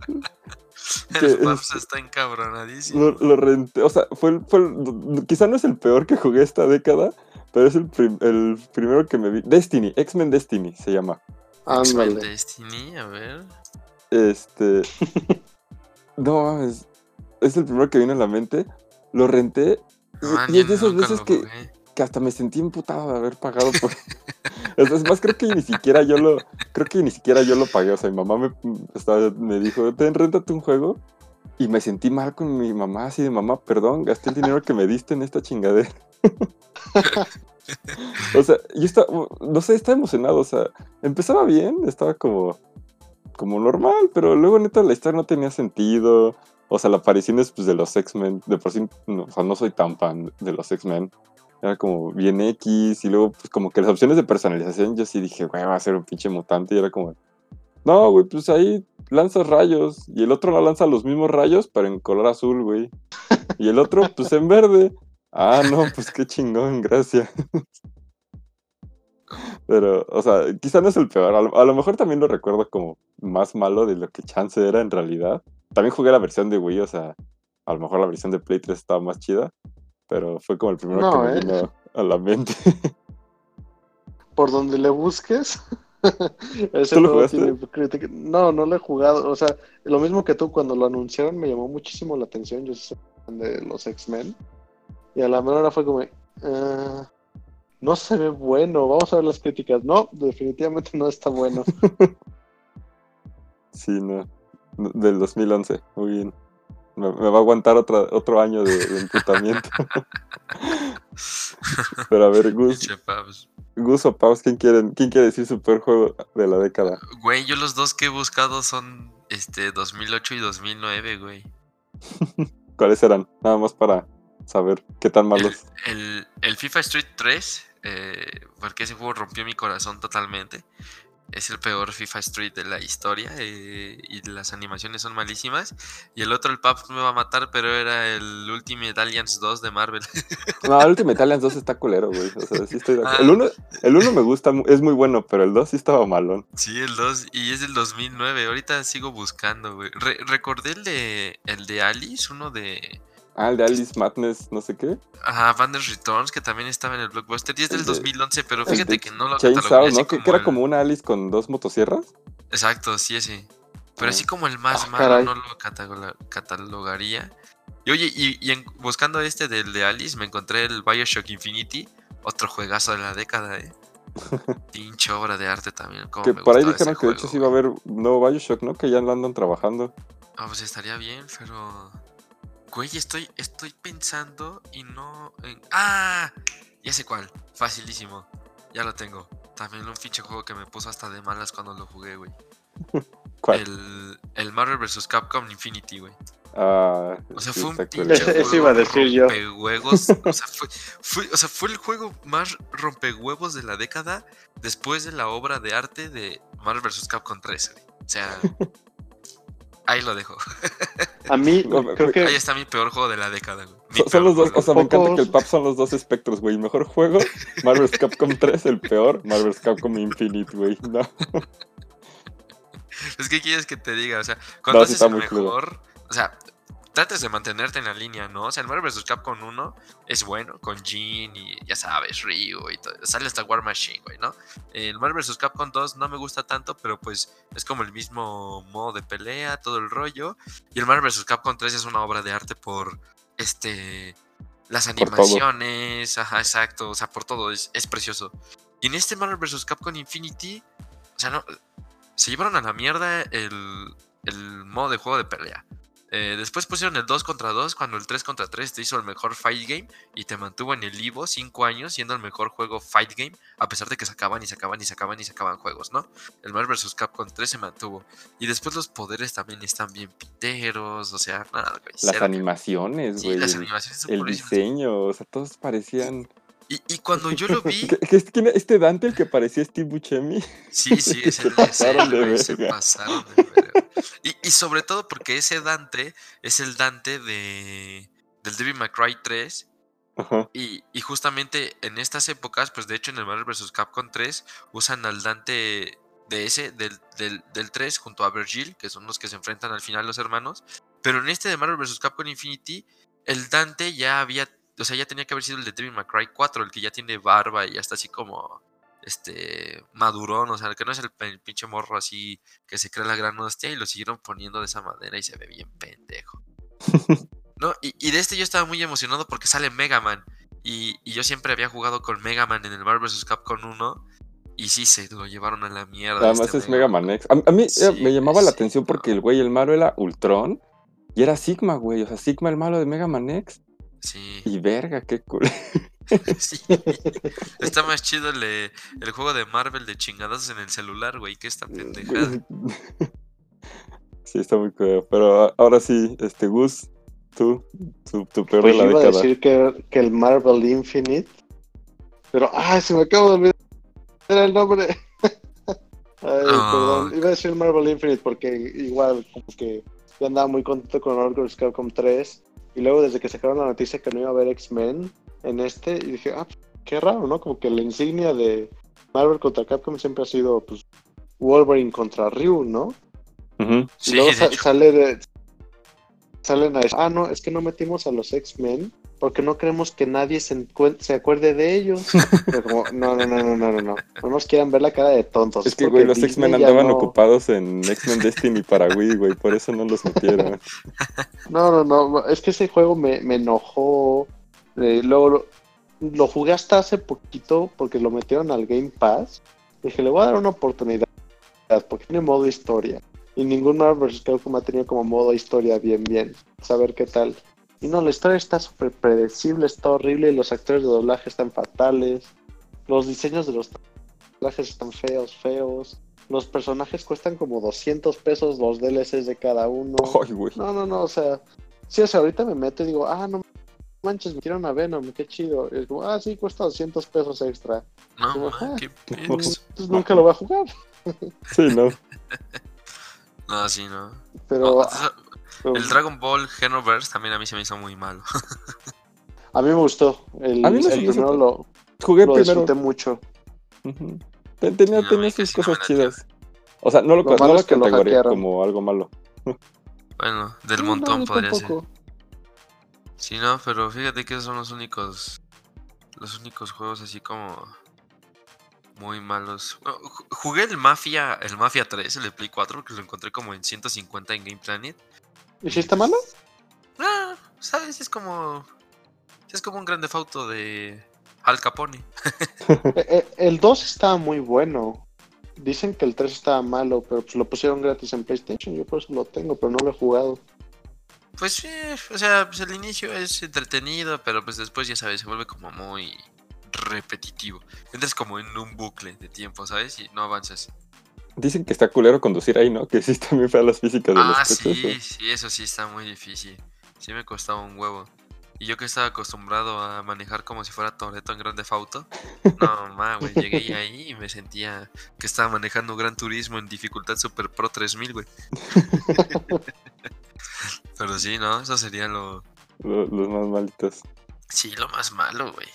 El está encabronadísimo. Lo, lo renté, o sea, fue el, fue el- quizá no es el peor que jugué esta década, pero es el, prim- el primero que me vi. Destiny, X-Men Destiny se llama. X-Men. Destiny, a ver. Este. no mames. Es el primero que vino a la mente. Lo renté. No, y- man, y, yo es de esas veces que, jugué. Que hasta me sentí imputado de haber pagado por. es más, creo que ni siquiera yo lo. Creo que ni siquiera yo lo pagué. O sea, mi mamá me, estaba- me dijo, ten, réntate un juego. Y me sentí mal con mi mamá, así de mamá, perdón, gasté el dinero que me diste en esta chingadera. o sea, yo estaba, no sé, estaba emocionado, o sea, empezaba bien, estaba como, como normal, pero luego neta la historia no tenía sentido. O sea, la aparición es pues, de los X-Men, de por sí, no, o sea, no soy tan fan de los X-Men. Era como bien X, y luego pues como que las opciones de personalización, yo sí dije, güey, va a ser un pinche mutante, y era como, no, güey, pues ahí lanzas rayos, y el otro no lanza los mismos rayos, pero en color azul, güey. Y el otro, pues en verde. Ah, no, pues qué chingón, gracias. Pero, o sea, quizá no es el peor. A lo, a lo mejor también lo recuerdo como más malo de lo que chance era en realidad. También jugué la versión de Wii, o sea, a lo mejor la versión de Play 3 estaba más chida. Pero fue como el primero No, que me ¿eh? vino a la mente. Por donde le busques, Ese ¿Tú lo jugaste? tiene No, no lo he jugado. O sea, lo mismo que tú, cuando lo anunciaron me llamó muchísimo la atención. Yo soy fan de los X-Men. Y a la menor hora fue como, "Ah, no se ve bueno. Vamos a ver las críticas. No, definitivamente no está bueno. Sí, no. No, Del 2011. Muy bien. Me, me va a aguantar otra, otro año de, de emputamiento. Pero a ver, Gus. Gus o Paus, ¿quién quiere, ¿quién quiere decir su peor juego de la década? Güey, yo los dos que he buscado son este 2008 y 2009, güey. ¿Cuáles eran? Nada más para saber qué tan El, malos. el, el FIFA Street 3, eh, porque ese juego rompió mi corazón totalmente. Es el peor FIFA Street de la historia eh, y las animaciones son malísimas. Y el otro, el Paps me va a matar, pero era el Ultimate Alliance 2 de Marvel. No, el Ultimate Alliance 2 está culero, güey. O sea, sí estoy. Ah. El 1 el uno me gusta, es muy bueno, pero el 2 sí estaba malón. sí, el 2, y es del 2009. Ahorita sigo buscando, güey. Re- recordé el de, el de Alice, uno de. Ah, el de Alice Madness, no sé qué. Ajá, Banner's Returns, que también estaba en el blockbuster. Y es del El de- 2011, pero fíjate que no lo Chainsaw, ¿no? Que, era el- como una Alice con dos motosierras. Exacto, sí, ese. Pero Ah. así como el más Ah, malo caray. no lo cataloga- catalogaría. Y oye, y, y en- buscando este del de Alice, me encontré el Bioshock Infinity, otro juegazo de la década, eh. Pinche obra de arte también. Que me por ahí dijeron que de hecho sí iba a güey. haber nuevo Bioshock, ¿no? Que ya lo andan trabajando. Ah, pues estaría bien, pero. Güey, estoy, estoy pensando y no. en- ¡Ah! Ya sé cuál. Facilísimo. Ya lo tengo. También un pinche juego que me puso hasta de malas cuando lo jugué, güey. ¿Cuál? El, el Marvel vs. Capcom Infinity, güey. Ah, O sea, sí, fue un pinche juego iba a decir yo. rompehuevos. O sea, fue, fue- o sea, fue el juego más rompehuevos de la década después de la obra de arte de Marvel vs. Capcom 3. güey. O sea, ahí lo dejo. A mí, creo Ahí que está mi peor juego de la década. güey. Son, los dos, o sea, me encanta que el PAP son los dos espectros, güey. Mejor juego, Marvel's Capcom 3, el peor, Marvel's Capcom Infinite, güey. No. Es que quieres que te diga, o sea, cuando No, sí está el mejor, o sea, trates de mantenerte en la línea, ¿no? O sea, el Marvel vs. Capcom 1 es bueno, con Jean y ya sabes, Ryu y todo. Sale hasta War Machine, güey, ¿no? El Marvel vs. Capcom 2 no me gusta tanto, pero pues es como el mismo modo de pelea, todo el rollo. Y el Marvel vs. Capcom 3 es una obra de arte por este. Las animaciones, ajá, exacto, o sea, por todo, es, es precioso. Y en este Marvel vs. Capcom Infinity, o sea, no, se llevaron a la mierda el, el modo de juego de pelea. Eh, después pusieron el 2 contra 2, cuando el 3 contra 3 te hizo el mejor fight game y te mantuvo en el Ivo 5 años siendo el mejor juego fight game, a pesar de que sacaban y sacaban y sacaban y sacaban juegos, ¿no? El Marvel vs. Capcom 3 se mantuvo. Y después los poderes también están bien piteros, o sea, nada, güey. Las animaciones, Sí, güey. las el- animaciones son el diseño, o sea, todos parecían. Y, y cuando yo lo vi, ¿Qué- qué- quién- este Dante, el que parecía Steve Buscemi. Sí, sí, es Se el pasaron ese, de se pasaron de verga. Y, y sobre todo porque ese Dante es el Dante de del Devil May Cry 3 Ajá. y, y justamente en estas épocas, pues de hecho en el Marvel vs. Capcom 3 usan al Dante de ese, del, del, del 3 junto a Virgil, que son los que se enfrentan al final los hermanos, pero en este de Marvel vs. Capcom Infinity, el Dante ya había, o sea, ya tenía que haber sido el de Devil May Cry 4, el que ya tiene barba y ya está así como este madurón, o sea, que no es el, pinche morro así que se cree la gran hostia y lo siguieron poniendo de esa manera y se ve bien pendejo. ¿No? Y, y de este yo estaba muy emocionado porque sale Mega Man. Y, y yo siempre había jugado con Mega Man en el Marvel vs. Capcom 1. Y sí, se lo llevaron a la mierda. Además este es Mega Man X. A, a mí eh, me llamaba la atención porque no. el güey, el malo era Ultron. Y era Sigma, güey. O sea, Sigma el malo de Mega Man X. Sí, Y verga, qué cool. sí. Está más chido el, el juego de Marvel de chingadazos en el celular, güey, que esta pendejada. sí, está muy cool. Pero ahora sí, este Gus, tú, tu, tu peor pues de la iba a decir que, que el Marvel Infinite. Pero, ay, se me acaba de olvidar el nombre. Ay, Ah. perdón. Iba a decir Marvel Infinite porque igual, como que yo andaba muy contento con vs. Capcom 3. Y luego, desde que sacaron la noticia que no iba a haber X-Men en este, y dije, ah, qué raro, ¿no? Como que la insignia de Marvel contra Capcom siempre ha sido, pues, Wolverine contra Ryu, ¿no? Y Sí, luego de sa- hecho. sale de. Salen a decir, ah, no, es que no metimos a los X-Men porque no queremos que nadie se, se acuerde de ellos. Pero como, no, no, no, no, no, no, no. No nos quieran ver la cara de tontos. Es que, güey, los X-Men andaban no- ocupados en X-Men Destiny para Wii, güey, por eso no los metieron. No, no, no, es que ese juego me, me enojó. Eh, luego lo, lo jugué hasta hace poquito porque lo metieron al Game Pass. Dije, le voy a dar una oportunidad porque tiene modo historia. Y ningún Marvel vs. Capcom ha tenido como modo historia bien, bien. Saber qué tal. Y no, la historia está súper predecible, está horrible. Los actores de doblaje están fatales. Los diseños de los doblajes están feos, feos. Los personajes cuestan como 200 pesos los DLCs de cada uno. Ay, güey. No, no, no, o sea, sí, o sea, ahorita me meto y digo, ah, no manches, me quiero a Venom, qué chido. Y es como, ah, sí, cuesta 200 pesos extra. No, Ajá. ma, qué. Entonces nunca lo voy a jugar. Sí, no. No, sí, no. Pero, Oh, el Dragon Ball Xenoverse también a mí se me hizo muy malo. a mí me gustó. El, A mí el me hizo primero lo, Jugué lo primero. disfruté mucho. Tenía, no, tenía sus no cosas chidas. O sea, no lo, Lo no lo es que lo categoría hackearon. como algo malo. Bueno, del montón podría ser. tampoco. Sí, no, pero fíjate que esos son los únicos. Los únicos juegos así como. Muy malos. Bueno, Jugué el Mafia, el Mafia 3, el de Play 4, que lo encontré como en 150 en Game Planet. ¿Y si está malo? Ah, ¿sabes? Es como. Es como un grande auto de Al Capone. Eh, eh, El 2 estaba muy bueno. Dicen que el 3 estaba malo, pero pues lo pusieron gratis en PlayStation. Yo por eso lo tengo, pero no lo he jugado. Pues sí, o sea, pues el inicio es entretenido, pero pues después ya sabes, se vuelve como muy repetitivo. Entras como en un bucle de tiempo, ¿sabes? Y no avanzas. Dicen que está culero conducir ahí, ¿no? Que sí están bien feas las físicas de Ah, los coches. sí, ¿eh? sí, eso sí está muy difícil. Sí me costaba un huevo. Y yo que estaba acostumbrado a manejar como si fuera Toreto en Grande Fauto. No, ma, güey, llegué ahí y me sentía que estaba manejando Gran Turismo en dificultad Super Pro 3000, güey. Pero sí, ¿no? Eso sería lo... Lo- los más malitos. Sí, lo más malo, güey.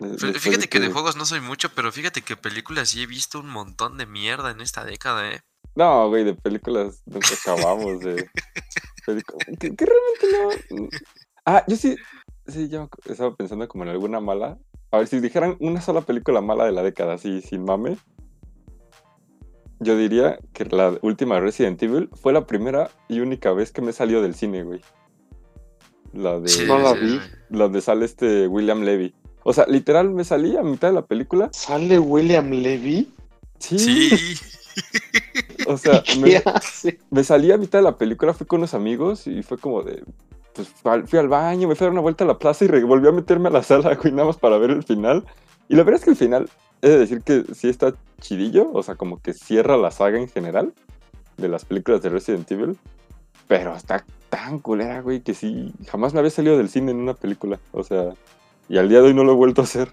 De- después Fíjate de que de juegos no soy mucho, pero fíjate que películas sí he visto un montón de mierda en esta década, ¿eh? No, güey, de películas nunca acabamos de... pelicu- que, que realmente no... Ah, yo sí... Sí, yo estaba pensando como en alguna mala. A ver, si dijeran una sola película mala de la década, así, sin mame. Yo diría que la última Resident Evil fue la primera y única vez que me salió del cine, güey. La de... Sí, No la sí, vi. güey. donde sale este William Levy. O sea, literal me salí a mitad de la película. ¿Sale William Levy? Sí. Sí. O sea, ¿Qué me, salí a mitad de la película, fui con unos amigos y fue como de. Pues fui al- baño, me fui a dar una vuelta a la plaza y volví a meterme a la sala, güey, nada más para ver el final. Y la verdad es que el final, he de decir que sí está chidillo, o sea, como que cierra la saga en general de las películas de Resident Evil. Pero está tan culera, güey, que sí, jamás me había salido del cine en una película. O sea, y al día de hoy no lo he vuelto a hacer.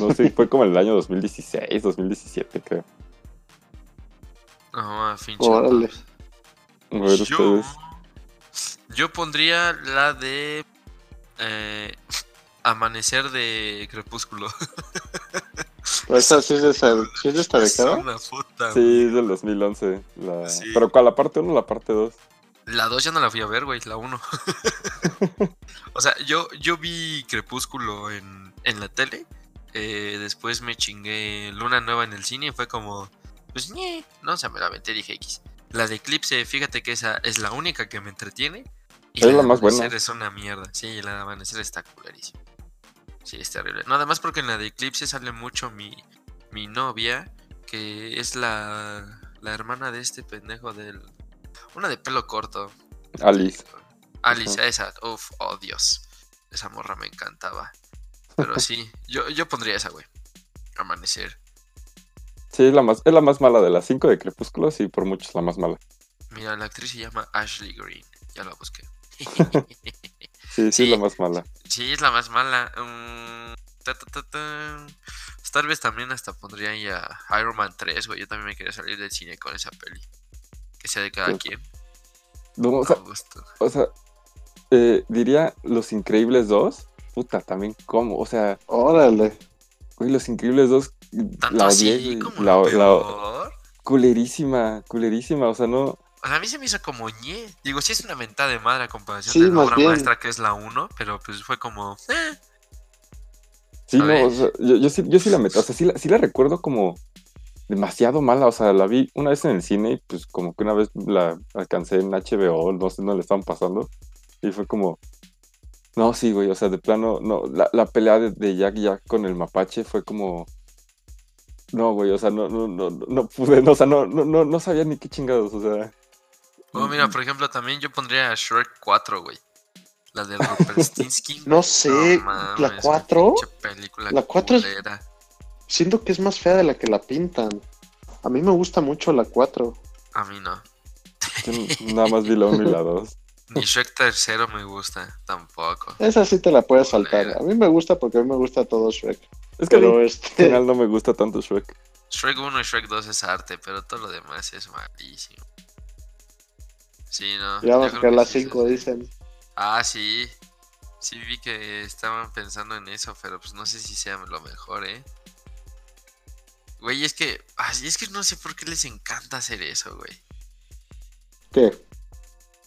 No sé, fue como en el año 2016, 2017, creo. No, a fin Órale. A ver Yo, ustedes. yo pondría la de eh, Amanecer de Crepúsculo. Esa sí es de, esa, sí es de esta Es década. una puta. Sí, es del 2011. La... Sí. Pero ¿cuál? ¿La parte 1 o la parte 2? La 2 ya no la fui a ver, güey, la 1. o sea, yo, yo vi Crepúsculo en, en la tele. eh, después me chingué Luna Nueva en el cine y fue como, pues, ñe, no, o sea, me la aventé dije X. La de Eclipse, fíjate que esa es la única que me entretiene. Y Es la más buena. Es una mierda. Sí, la de Amanecer está culerísima. Sí, es terrible. No, además porque en la de Eclipse sale mucho mi, mi novia, que es la, la hermana de este pendejo del... Una de pelo corto. Alice. Alice, esa. Uf, oh Dios. Esa morra me encantaba. Pero sí, yo, yo pondría esa, güey. Amanecer. Sí, es la más, es la más mala de las 5 de Crepúsculo, sí, por mucho es la más mala. Mira, la actriz se llama Ashley Green. Ya la busqué. Sí, sí, Sí. es la más mala. sí, es la más mala. Mm, ta, ta, ta. Pues Tal vez también hasta pondría ahí a Iron Man 3, güey. Yo también me quería salir del cine con esa peli. Que sea de cada Sí. quien. No, o sea, o sea, eh, diría Los Increíbles 2. Puta, también cómo. O sea, Órale. güey, Los Increíbles 2. Tanto La así odié, como La, lo la- culerísima, culerísima. O sea, no. O sea, a mí se me hizo como ñe. Digo, sí es una mentada de madre a comparación Sí, de la obra bien. maestra que es la 1, pero pues fue como. eh. Sí, A no, o sea, yo, yo sí, yo sí la meto, o sea, sí la, sí la recuerdo como demasiado mala, o sea, la vi una vez en el cine y pues como que una vez la alcancé en HBO, no sé, no le estaban pasando, y fue como, no, sí, güey, o sea, de plano, no, la, la pelea de, de Jack Jack con el mapache fue como, no, güey, o sea, no, no, no, no, no pude, no, o sea, no, no, no, no sabía ni qué chingados, o sea. Oh, mira, por ejemplo, también yo pondría a Shrek 4, güey. La de Rumpelstiltskin. No sé, mames, la güey, 4, pinche película la cuatro es- culera. siento que es más fea de la que la pintan. A mí me gusta mucho la 4. A mí no. yo nada más vi la 1 y la 2. Ni Shrek tercero me gusta, tampoco. Esa sí te la puedes saltar. A mí me gusta porque a mí me gusta todo Shrek. Es que Pero este. general no me gusta tanto Shrek. Shrek 1 y Shrek 2 es arte, pero todo lo demás es malísimo. Sí, no. Ya vamos a las sí, 5, sí, sí. dicen. Ah, sí. Sí vi que estaban pensando en eso, pero pues no sé si sea lo mejor, ¿eh? Güey, es que... Ay, es que no sé por qué les encanta hacer eso, güey. ¿Qué?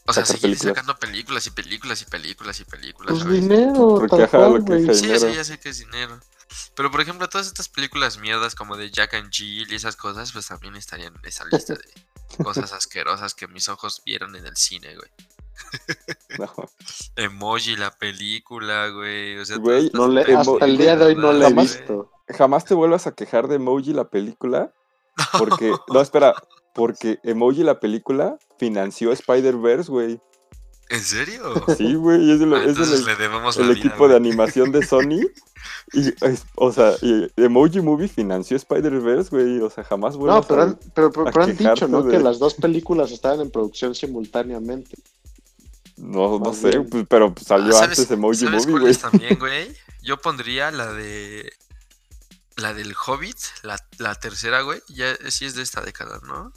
O sea, seguir películas. sacando películas y películas y películas y películas, Pues ¿sabes? dinero, Porque, tal cual, güey. Sí, dinero. sí, ya sé que es dinero. Pero por ejemplo, todas estas películas mierdas como de Jack and Jill y esas cosas, pues también estarían en esa lista de cosas asquerosas que mis ojos vieron en el cine, güey. No. Emoji, la película, güey. O sea, Güey, No le, hasta el día de hoy no la he visto. Jamás te vuelvas a quejar de Emoji la película, porque, no, espera, porque Emoji la película financió Spider-Verse, güey. ¿En serio? Sí, güey, es, de lo- Ah, es le debemos la el vida, equipo de animación de Sony. Y, es- o sea, y Emoji Movie financió Spider-Verse, güey. O sea, jamás No, vuelvas pero a... han, pero, pero- a pero han dicho, ¿no? de- Que las dos películas estaban en producción simultáneamente. No, no más sé, bien. pues, pero salió Ah, antes Emoji ¿sabes Movie, güey. cuáles también, güey? Yo pondría la de. La del Hobbit, la, la tercera, güey. Ya sí es de esta década, ¿no?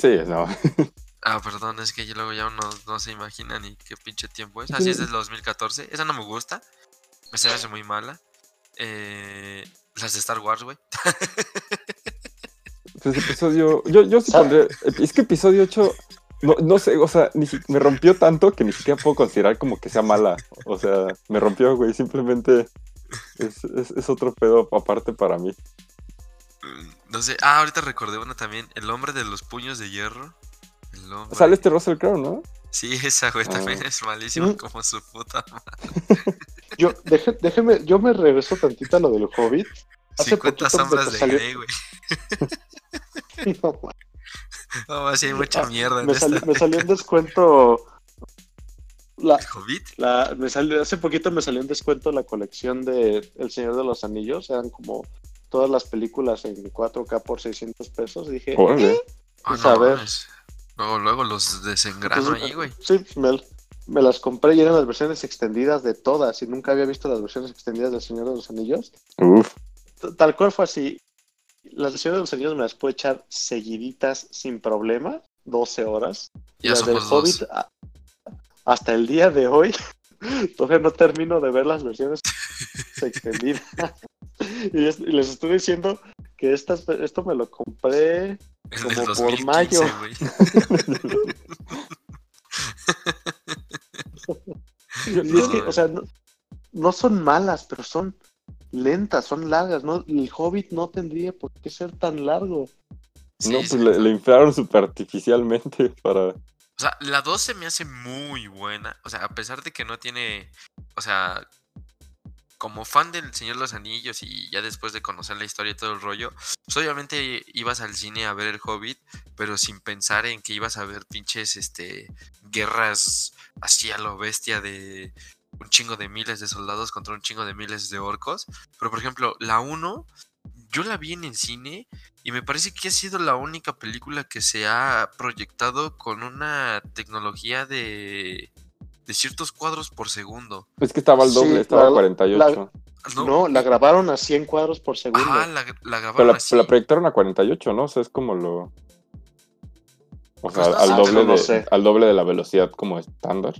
Sí, no. Ah, perdón, es que yo luego ya uno no se imagina ni qué pinche tiempo es. Así es del 2014. Esa no me gusta. Me se hace muy mala. Eh, las de Star Wars, güey. Pues episodio. Yo, yo sí. Es que episodio 8. No, no sé, o sea, ni si- me rompió tanto que ni siquiera puedo considerar como que sea mala. O sea, me rompió, güey. Simplemente es, es- es otro pedo aparte para mí. No sé. Ah, ahorita recordé una también. El hombre de los puños de hierro. El hombre. Sale este Russell Crowe, ¿no? Sí, esa, güey, también Ah. es malísima Mm. como su puta Yo, deje- déjeme, yo me regreso tantito a lo del Hobbit. Hace 50 poquito sombras de salió- Grey, güey. No, No, así hay mucha mierda en me, esta. salió, me salió en descuento. La, ¿El Hobbit? la, me salió, hace poquito me salió en descuento la colección de El Señor de los Anillos. Eran como todas las películas en 4K por 600 pesos. Dije, Órale. Ah, Pues no, a ver. Luego, luego los desengrano ahí, güey. Sí, me, me las compré y eran las versiones extendidas de todas. Y nunca había visto las versiones extendidas del Señor de los Anillos. Uf. Tal cual fue así. Las versiones de los Anillos me las puedo echar seguiditas sin problema, 12 horas. Ya las del. Hobbit, a- hasta el día de hoy, todavía no termino de ver las versiones extendidas. y, es- y les estoy diciendo que estas, esto me lo compré. En como por 2015, mayo. Y es que, o sea, no, no son malas, pero son lentas, son largas. ¿no? El Hobbit no tendría por qué ser tan largo. Sí, no, sí. pues le, le inflaron súper artificialmente para. O sea, la 2 se me hace muy buena. O sea, a pesar de que no tiene. O sea, como fan del Señor los Anillos y ya después de conocer la historia y todo el rollo, pues obviamente ibas al cine a ver el Hobbit, pero sin pensar en que ibas a ver pinches este guerras así a lo bestia de un chingo de miles de soldados contra un chingo de miles de orcos. Pero por ejemplo, la 1, yo la vi en el cine y me parece que ha sido la única película que se ha proyectado con una tecnología de, de ciertos cuadros por segundo. Es que estaba al doble, Sí, estaba a la- 48. No, la grabaron a 100 cuadros por segundo. Ah, la, la Pero grabaron la, así. la proyectaron a 48, ¿no? O sea, es como lo. O sea, Pues al, doble de, al doble de la velocidad como estándar.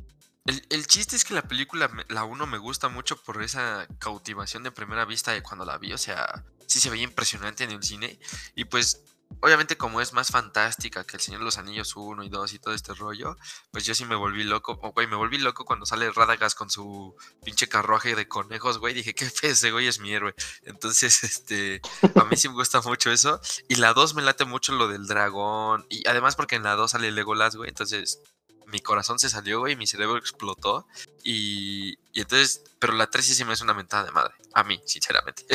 El, el chiste es que la película, la 1, me gusta mucho por esa cautivación de primera vista de cuando la vi. O sea, sí se veía impresionante en el cine. Y pues obviamente como es más fantástica que el Señor de los Anillos 1 y 2 y todo este rollo, pues yo sí me volví loco, güey, me volví loco cuando sale Radagast con su pinche carruaje de conejos, güey, dije, qué fe, ese güey es mi héroe. Entonces, este, a mí sí me gusta mucho eso. Y la 2 me late mucho lo del dragón, y además porque en la 2 sale Legolas, güey, entonces mi corazón se salió, güey, mi cerebro explotó. Y, y entonces, pero la 3 sí se me hace una mentada de madre. A mí, sinceramente.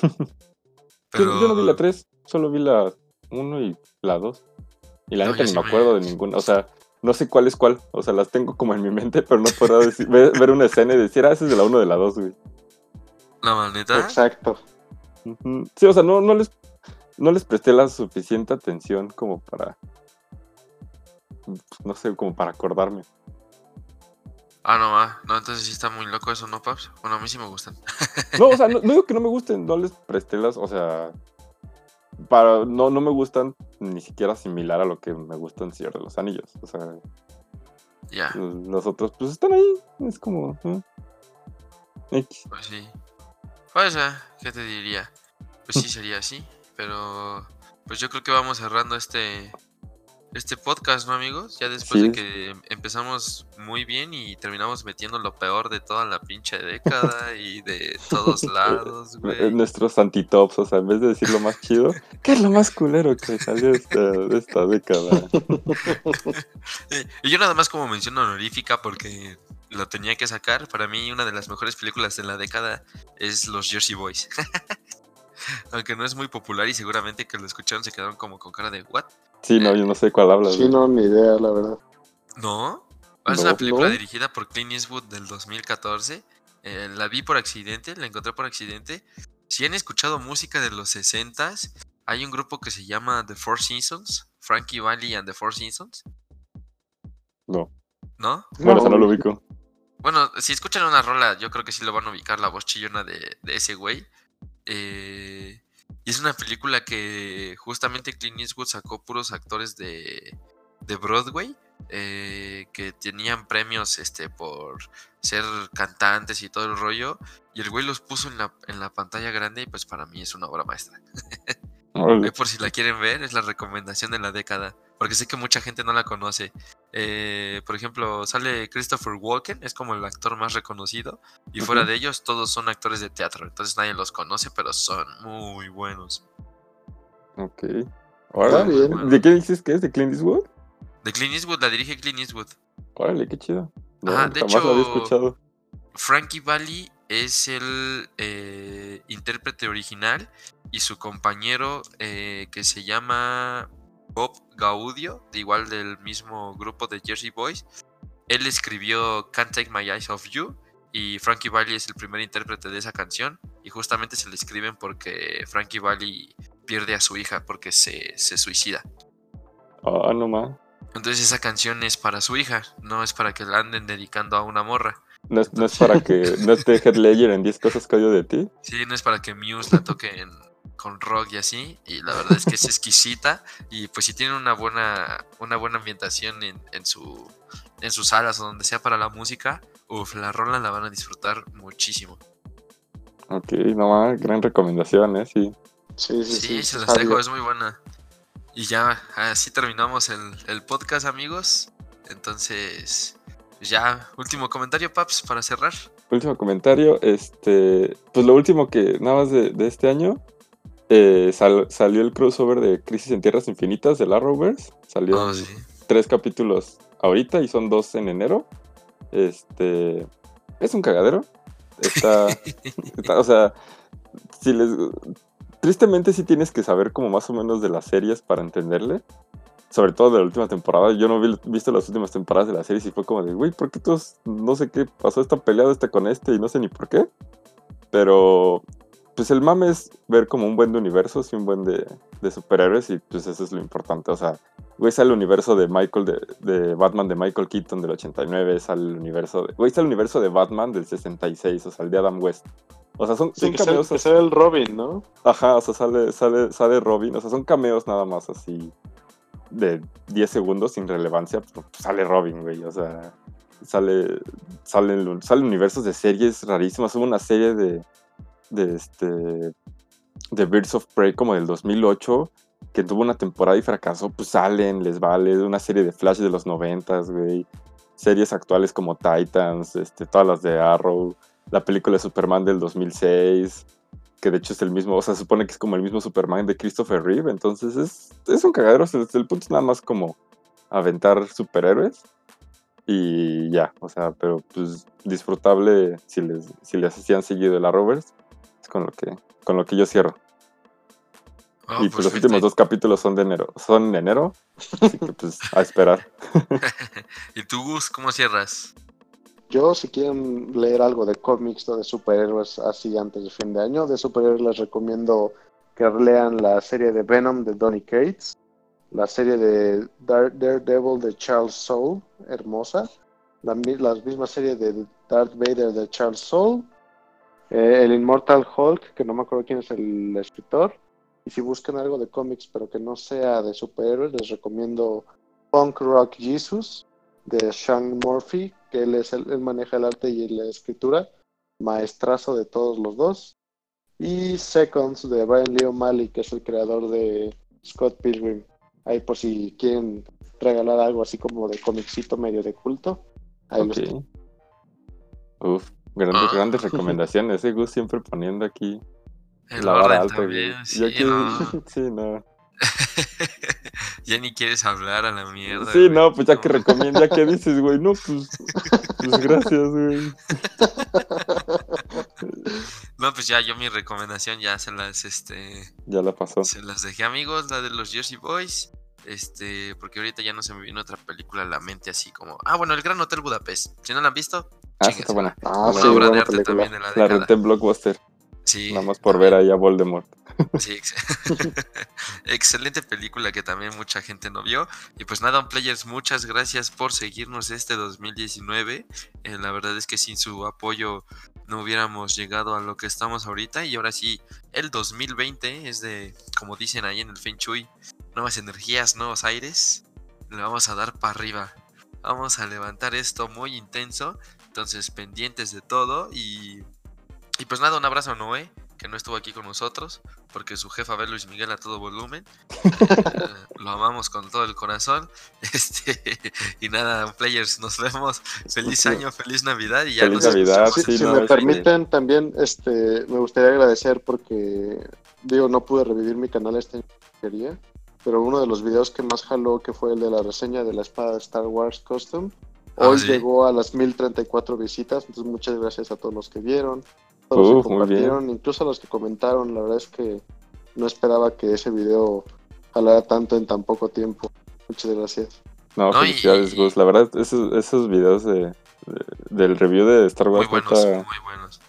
Yo- Yo no vi la 3, solo vi la 1 y la 2. Y la No, neta ni sí me acuerdo de ninguna. O sea, no sé cuál es cuál. O sea, las tengo como en mi mente, pero no puedo decir, ver, ver una escena y decir, ah, esa es de la 1 o de la 2, güey. La maneta. Exacto. Sí, o sea, no, no les no les presté la suficiente atención como para no sé, como para acordarme. Ah, no, va. No, entonces sí está muy loco eso, ¿no, Paps? Bueno, a mí sí me gustan. No, o sea, no, no digo que no me gusten, no les presté las, o sea, para no no me gustan ni siquiera similar a lo que me gustan Señor de los Anillos, o sea, Ya, los otros pues están ahí, es como ¿eh? X. pues sí. Pues, ah, ¿qué te diría? Pues sí sería así, pero pues yo creo que vamos cerrando este este podcast, ¿no, amigos? Ya después Sí. de que em- empezamos muy bien y terminamos metiendo lo peor de toda la pinche década y de todos lados, güey. Nuestros antitops, o sea, en vez de decir lo más chido, ¿qué es lo más culero que salió de esta, de esta década? Eh, Y yo nada más como mención honorífica porque lo tenía que sacar. Para mí una de las mejores películas de la década es Los Jersey Boys. Aunque no es muy popular y seguramente que lo escucharon se quedaron como con cara de ¿what? Sí, no, yo no sé cuál hablas. Sí, güey. no, ni idea, la verdad. ¿No? Es No, una película no. dirigida por Clint Eastwood del 2014. Eh, la vi por accidente, la encontré por accidente. Si han escuchado música de los 60s, hay un grupo que se llama The Four Seasons, Frankie Valli and the Four Seasons, No, ¿no? bueno, eso no lo ubico. Bueno, si escuchan una rola, yo creo que sí lo van a ubicar la voz chillona de, de ese güey. Eh, y es una película que justamente Clint Eastwood sacó puros actores de, de Broadway eh, que tenían premios este, por ser cantantes y todo el rollo. Y el güey los puso en la, en la pantalla grande y pues para mí es una obra maestra. Por si la quieren ver, es la recomendación de la década. Porque sé que mucha gente no la conoce. Eh, por ejemplo, sale Christopher Walken, es como el actor más reconocido. Y fuera de ellos, todos son actores de teatro. Entonces nadie los conoce, pero son muy buenos. Ok. Bien. ¿De qué dices que es? ¿De Clint Eastwood? De Clint Eastwood, la dirige Clint Eastwood. Órale, qué chido. No, Ajá, de había hecho- escuchado. Frankie Valli es el eh, intérprete original y su compañero eh, que se llama Bob Gaudio, de igual del mismo grupo de Jersey Boys. Él escribió Can't Take My Eyes Off You y Frankie Valli es el primer intérprete de esa canción y justamente se le escriben porque Frankie Valli pierde a su hija porque se, se suicida. Ah, no más. Entonces esa canción es para su hija, no es para que la anden dedicando a una morra. No es, no es para que no esté Head Ledger en 10 cosas que odio de ti. Sí, no es para que Muse la toque en- con rock y así. Y la verdad es que es exquisita. Y pues si tiene una buena, una buena ambientación en, en su, en sus salas o donde sea para la música, uff, la rola la van a disfrutar muchísimo. Ok, no más, gran recomendación, ¿eh? Sí. Sí, sí, Sí, sí. se las dejo, es muy buena. Y ya, así terminamos el, el podcast, amigos. Entonces, ya, último comentario, Paps, para cerrar. Último comentario, este, pues lo último que nada más de, de este año, eh, sal- salió el crossover de Crisis en Tierras Infinitas del Arrowverse, salió Oh, sí. tres capítulos ahorita y son dos en enero, este, es un cagadero, está, está- o sea, si les, tristemente sí tienes que saber como más o menos de las series para entenderle, sobre todo de la última temporada. Yo no he visto las últimas temporadas de la serie y fue como de, güey, ¿por qué todos no sé qué pasó esta peleada este con este y no sé ni por qué? Pero, pues el mame es ver como un buen de universos y un buen de, de superhéroes y pues eso es lo importante. O sea, güey, sale el universo de Michael, de, de Batman de Michael Keaton del 89, sale el universo de, güey, sale el universo de Batman del 66, o sea, el de Adam West. O sea, son, Sí, son que cameos que sea el Robin, ¿no? Ajá, o sea, sale, sale, sale Robin, o sea, son cameos nada más así de 10 segundos sin relevancia, pero pues, sale Robin, güey, o sea, sale, salen, salen universos de series rarísimas, hubo una serie de, de este, de Birds of Prey como del 2008, que tuvo una temporada y fracasó, pues salen, les vale, una serie de Flash de los noventas, güey, series actuales como Titans, este, todas las de Arrow, la película de Superman del 2006, que de hecho es el mismo, o sea, se supone que es como el mismo Superman de Christopher Reeve, entonces es, es un cagadero, el punto es nada más como aventar superhéroes y ya, o sea, pero pues disfrutable si les, si les hacían seguido la Rovers, es con lo que, con lo que yo cierro. Oh, y pues, los últimos dos capítulos son de enero, son de enero, así que pues a esperar. ¿Y tú, Gus, cómo cierras? Yo, si quieren leer algo de cómics o de superhéroes así antes de fin de año, de superhéroes les recomiendo que lean la serie de Venom de Donny Cates, la serie de Daredevil de Charles Soule, hermosa, la, misma serie de Darth Vader de Charles Soule, eh, el Immortal Hulk, que no me acuerdo quién es el escritor, y si buscan algo de cómics pero que no sea de superhéroes, les recomiendo Punk Rock Jesus de Sean Murphy, que él, es el, él maneja el arte y la escritura, maestrazo de todos los dos. Y Seconds de Brian Lee O'Malley, que es el creador de Scott Pilgrim. Ahí por si quieren regalar algo así como de comicito medio de culto. Ahí okay. Uf, grandes, grandes recomendaciones. Ese Gus siempre poniendo aquí el la vara alta. Sí, aquí, no. sí, no. ya ni quieres hablar a la mierda. Sí, no, pues ya que recomienda, ¿qué dices, güey? No, pues, pues gracias, güey. No, pues ya yo mi recomendación ya se las, este... Ya la pasó. Se las dejé, amigos, la de los Jersey Boys. Este, porque ahorita ya no se me viene otra película a la mente así como... Ah, bueno, El Gran Hotel Budapest. Si no la han visto, Ah, está buena. Ah, una sí, obra de buena arte película. también de la renté en Blockbuster. Sí, Nada más por ver ahí a Voldemort. Sí, ex- excelente película que también mucha gente no vio. Y pues nada, On Players, muchas gracias por seguirnos este 2019. Eh, la verdad es que sin su apoyo no hubiéramos llegado a lo que estamos ahorita. Y ahora sí, el 2020 es de, como dicen ahí en el Feng Shui, nuevas energías, nuevos aires. Le vamos a dar para arriba. Vamos a levantar esto muy intenso. Entonces, pendientes de todo. Y, y pues nada, un abrazo Noé, que no estuvo aquí con nosotros, porque su jefa ve Luis Miguel a todo volumen. Eh, lo amamos con todo el corazón. Este, y nada, players, nos vemos. Feliz Sí. año, feliz Navidad y ya Feliz nos Navidad, Si, sí, me es que- 2020. permiten, también este, me gustaría agradecer porque, digo, no pude revivir mi canal este quería, pero uno de los videos que más jaló, que fue el de la reseña de la espada de Star Wars Custom, Ah, hoy ¿sí? llegó a las 1034 visitas, entonces muchas gracias a todos los que vieron, todos Uf, que muy compartieron, incluso los que comentaron, la verdad es que no esperaba que ese video jalara tanto en tan poco tiempo. Muchas gracias. No, felicidades, y- Gus. La verdad, esos, esos videos de, de- del review de Star Muy Wars buenos, neta, muy buenos.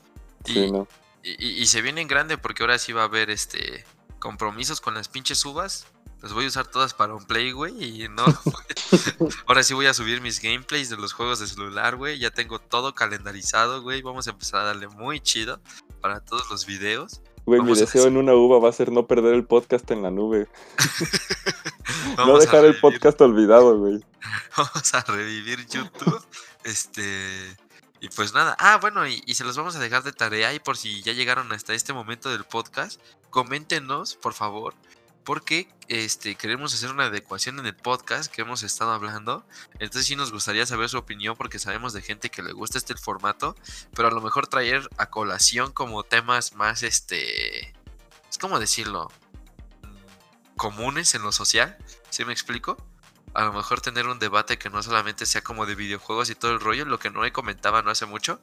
Y, sí, ¿no? y, y- y se viene en grande porque ahora sí va a haber este compromisos con las pinches uvas. Las voy a usar todas para un play, güey. Y no. ahora sí voy a subir mis gameplays de los juegos de celular, güey. Ya tengo todo calendarizado, güey. Vamos a empezar a darle muy chido para todos los videos. Güey, mi deseo en una uva va a ser no perder el podcast en la nube. no dejar el podcast olvidado, güey. Vamos a revivir YouTube. Este. Y pues nada. Ah, bueno, y, y se los vamos a dejar de tarea. Y por si ya llegaron hasta este momento del podcast, coméntenos, por favor. Porque este, queremos hacer una adecuación en el podcast que hemos estado hablando. Entonces sí nos gustaría saber su opinión porque sabemos de gente que le gusta este formato. Pero a lo mejor traer a colación como temas más este. Es como decirlo. comunes en lo social. ¿Sí me explico? a lo mejor tener un debate que no solamente sea como de videojuegos y todo el rollo, lo que no comentaba no hace mucho.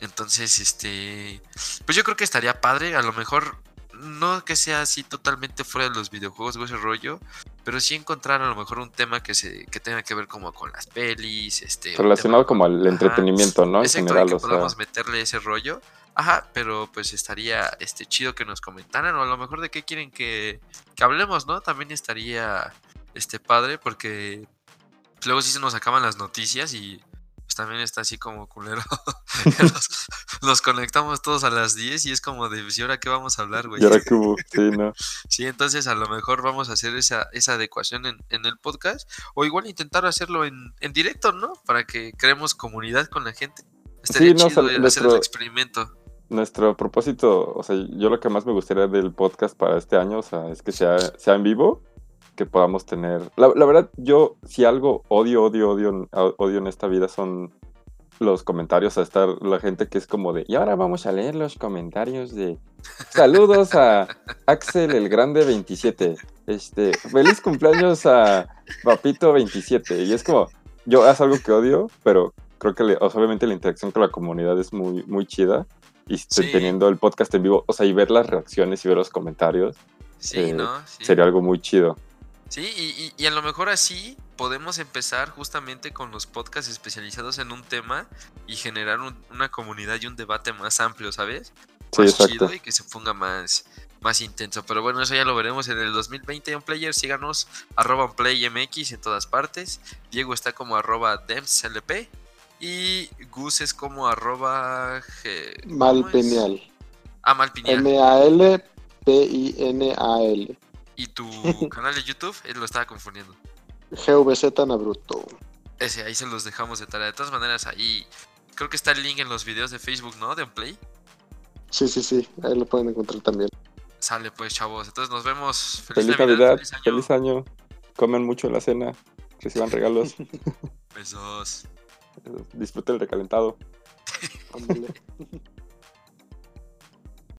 Entonces, este, pues yo creo que estaría padre, a lo mejor no que sea así totalmente fuera de los videojuegos o ese rollo, pero sí encontrar a lo mejor un tema que se que tenga que ver como con las pelis, este, Relacionado como al Ajá. entretenimiento, ¿no? En Exacto, general, que o sea. podamos meterle ese rollo. Ajá, pero pues estaría este chido que nos comentaran o a lo mejor de qué quieren que, que hablemos, ¿no? También estaría este padre porque luego sí se nos acaban las noticias y pues también está así como culero. nos, nos conectamos todos a las 10 y es como de, pues, ¿y ahora qué vamos a hablar, güey? Y ahora hubo, sí, ¿no? Sí, entonces a lo mejor vamos a hacer esa, esa adecuación en, en el podcast o igual intentar hacerlo en, en directo, ¿no? Para que creemos comunidad con la gente. Estaría Sí, no, o sea, chido hacer nuestro- el experimento. nuestro propósito, o sea, yo lo que más me gustaría del podcast para este año, o sea, es que sea, sea en vivo, que podamos tener. La, la verdad, yo, si algo odio, odio, odio, odio en esta vida son los comentarios, a estar la gente que es como de, y ahora vamos a leer los comentarios de saludos a Axel el Grande 27, este, feliz cumpleaños a Papito 27, y es como, yo es algo que odio, pero creo que le- obviamente la interacción con la comunidad es muy, muy chida, y Sí. teniendo el podcast en vivo, o sea, y ver las reacciones y ver los comentarios, Sí, Eh, ¿no? Sí. sería algo muy chido. Sí, y, y- y a lo mejor así podemos empezar justamente con los podcasts especializados en un tema y generar un- una comunidad y un debate más amplio, ¿sabes? Sí, más exacto. chido y que se ponga más, más intenso. Pero bueno, eso ya lo veremos en el 2020 en Player. Síganos, arroba PlayMX en todas partes. Diego está como arroba DemsLP. Y Gus es como arroba... Malpenial. Ah, Malpinial. M-A-L-P-I-N-A-L. Y tu canal de YouTube, él lo estaba confundiendo. GVZ Nabruto. Ese, ahí se los dejamos de tarea. De todas maneras, ahí creo que está el link en los videos de Facebook, ¿no? De Unplay. Sí, sí, sí. Ahí lo pueden encontrar también. Sale pues, chavos. Entonces nos vemos. Feliz, Feliz Navidad, feliz año. feliz año. Comen mucho en la cena, reciban regalos, Besos. disfruten el recalentado. Ándale.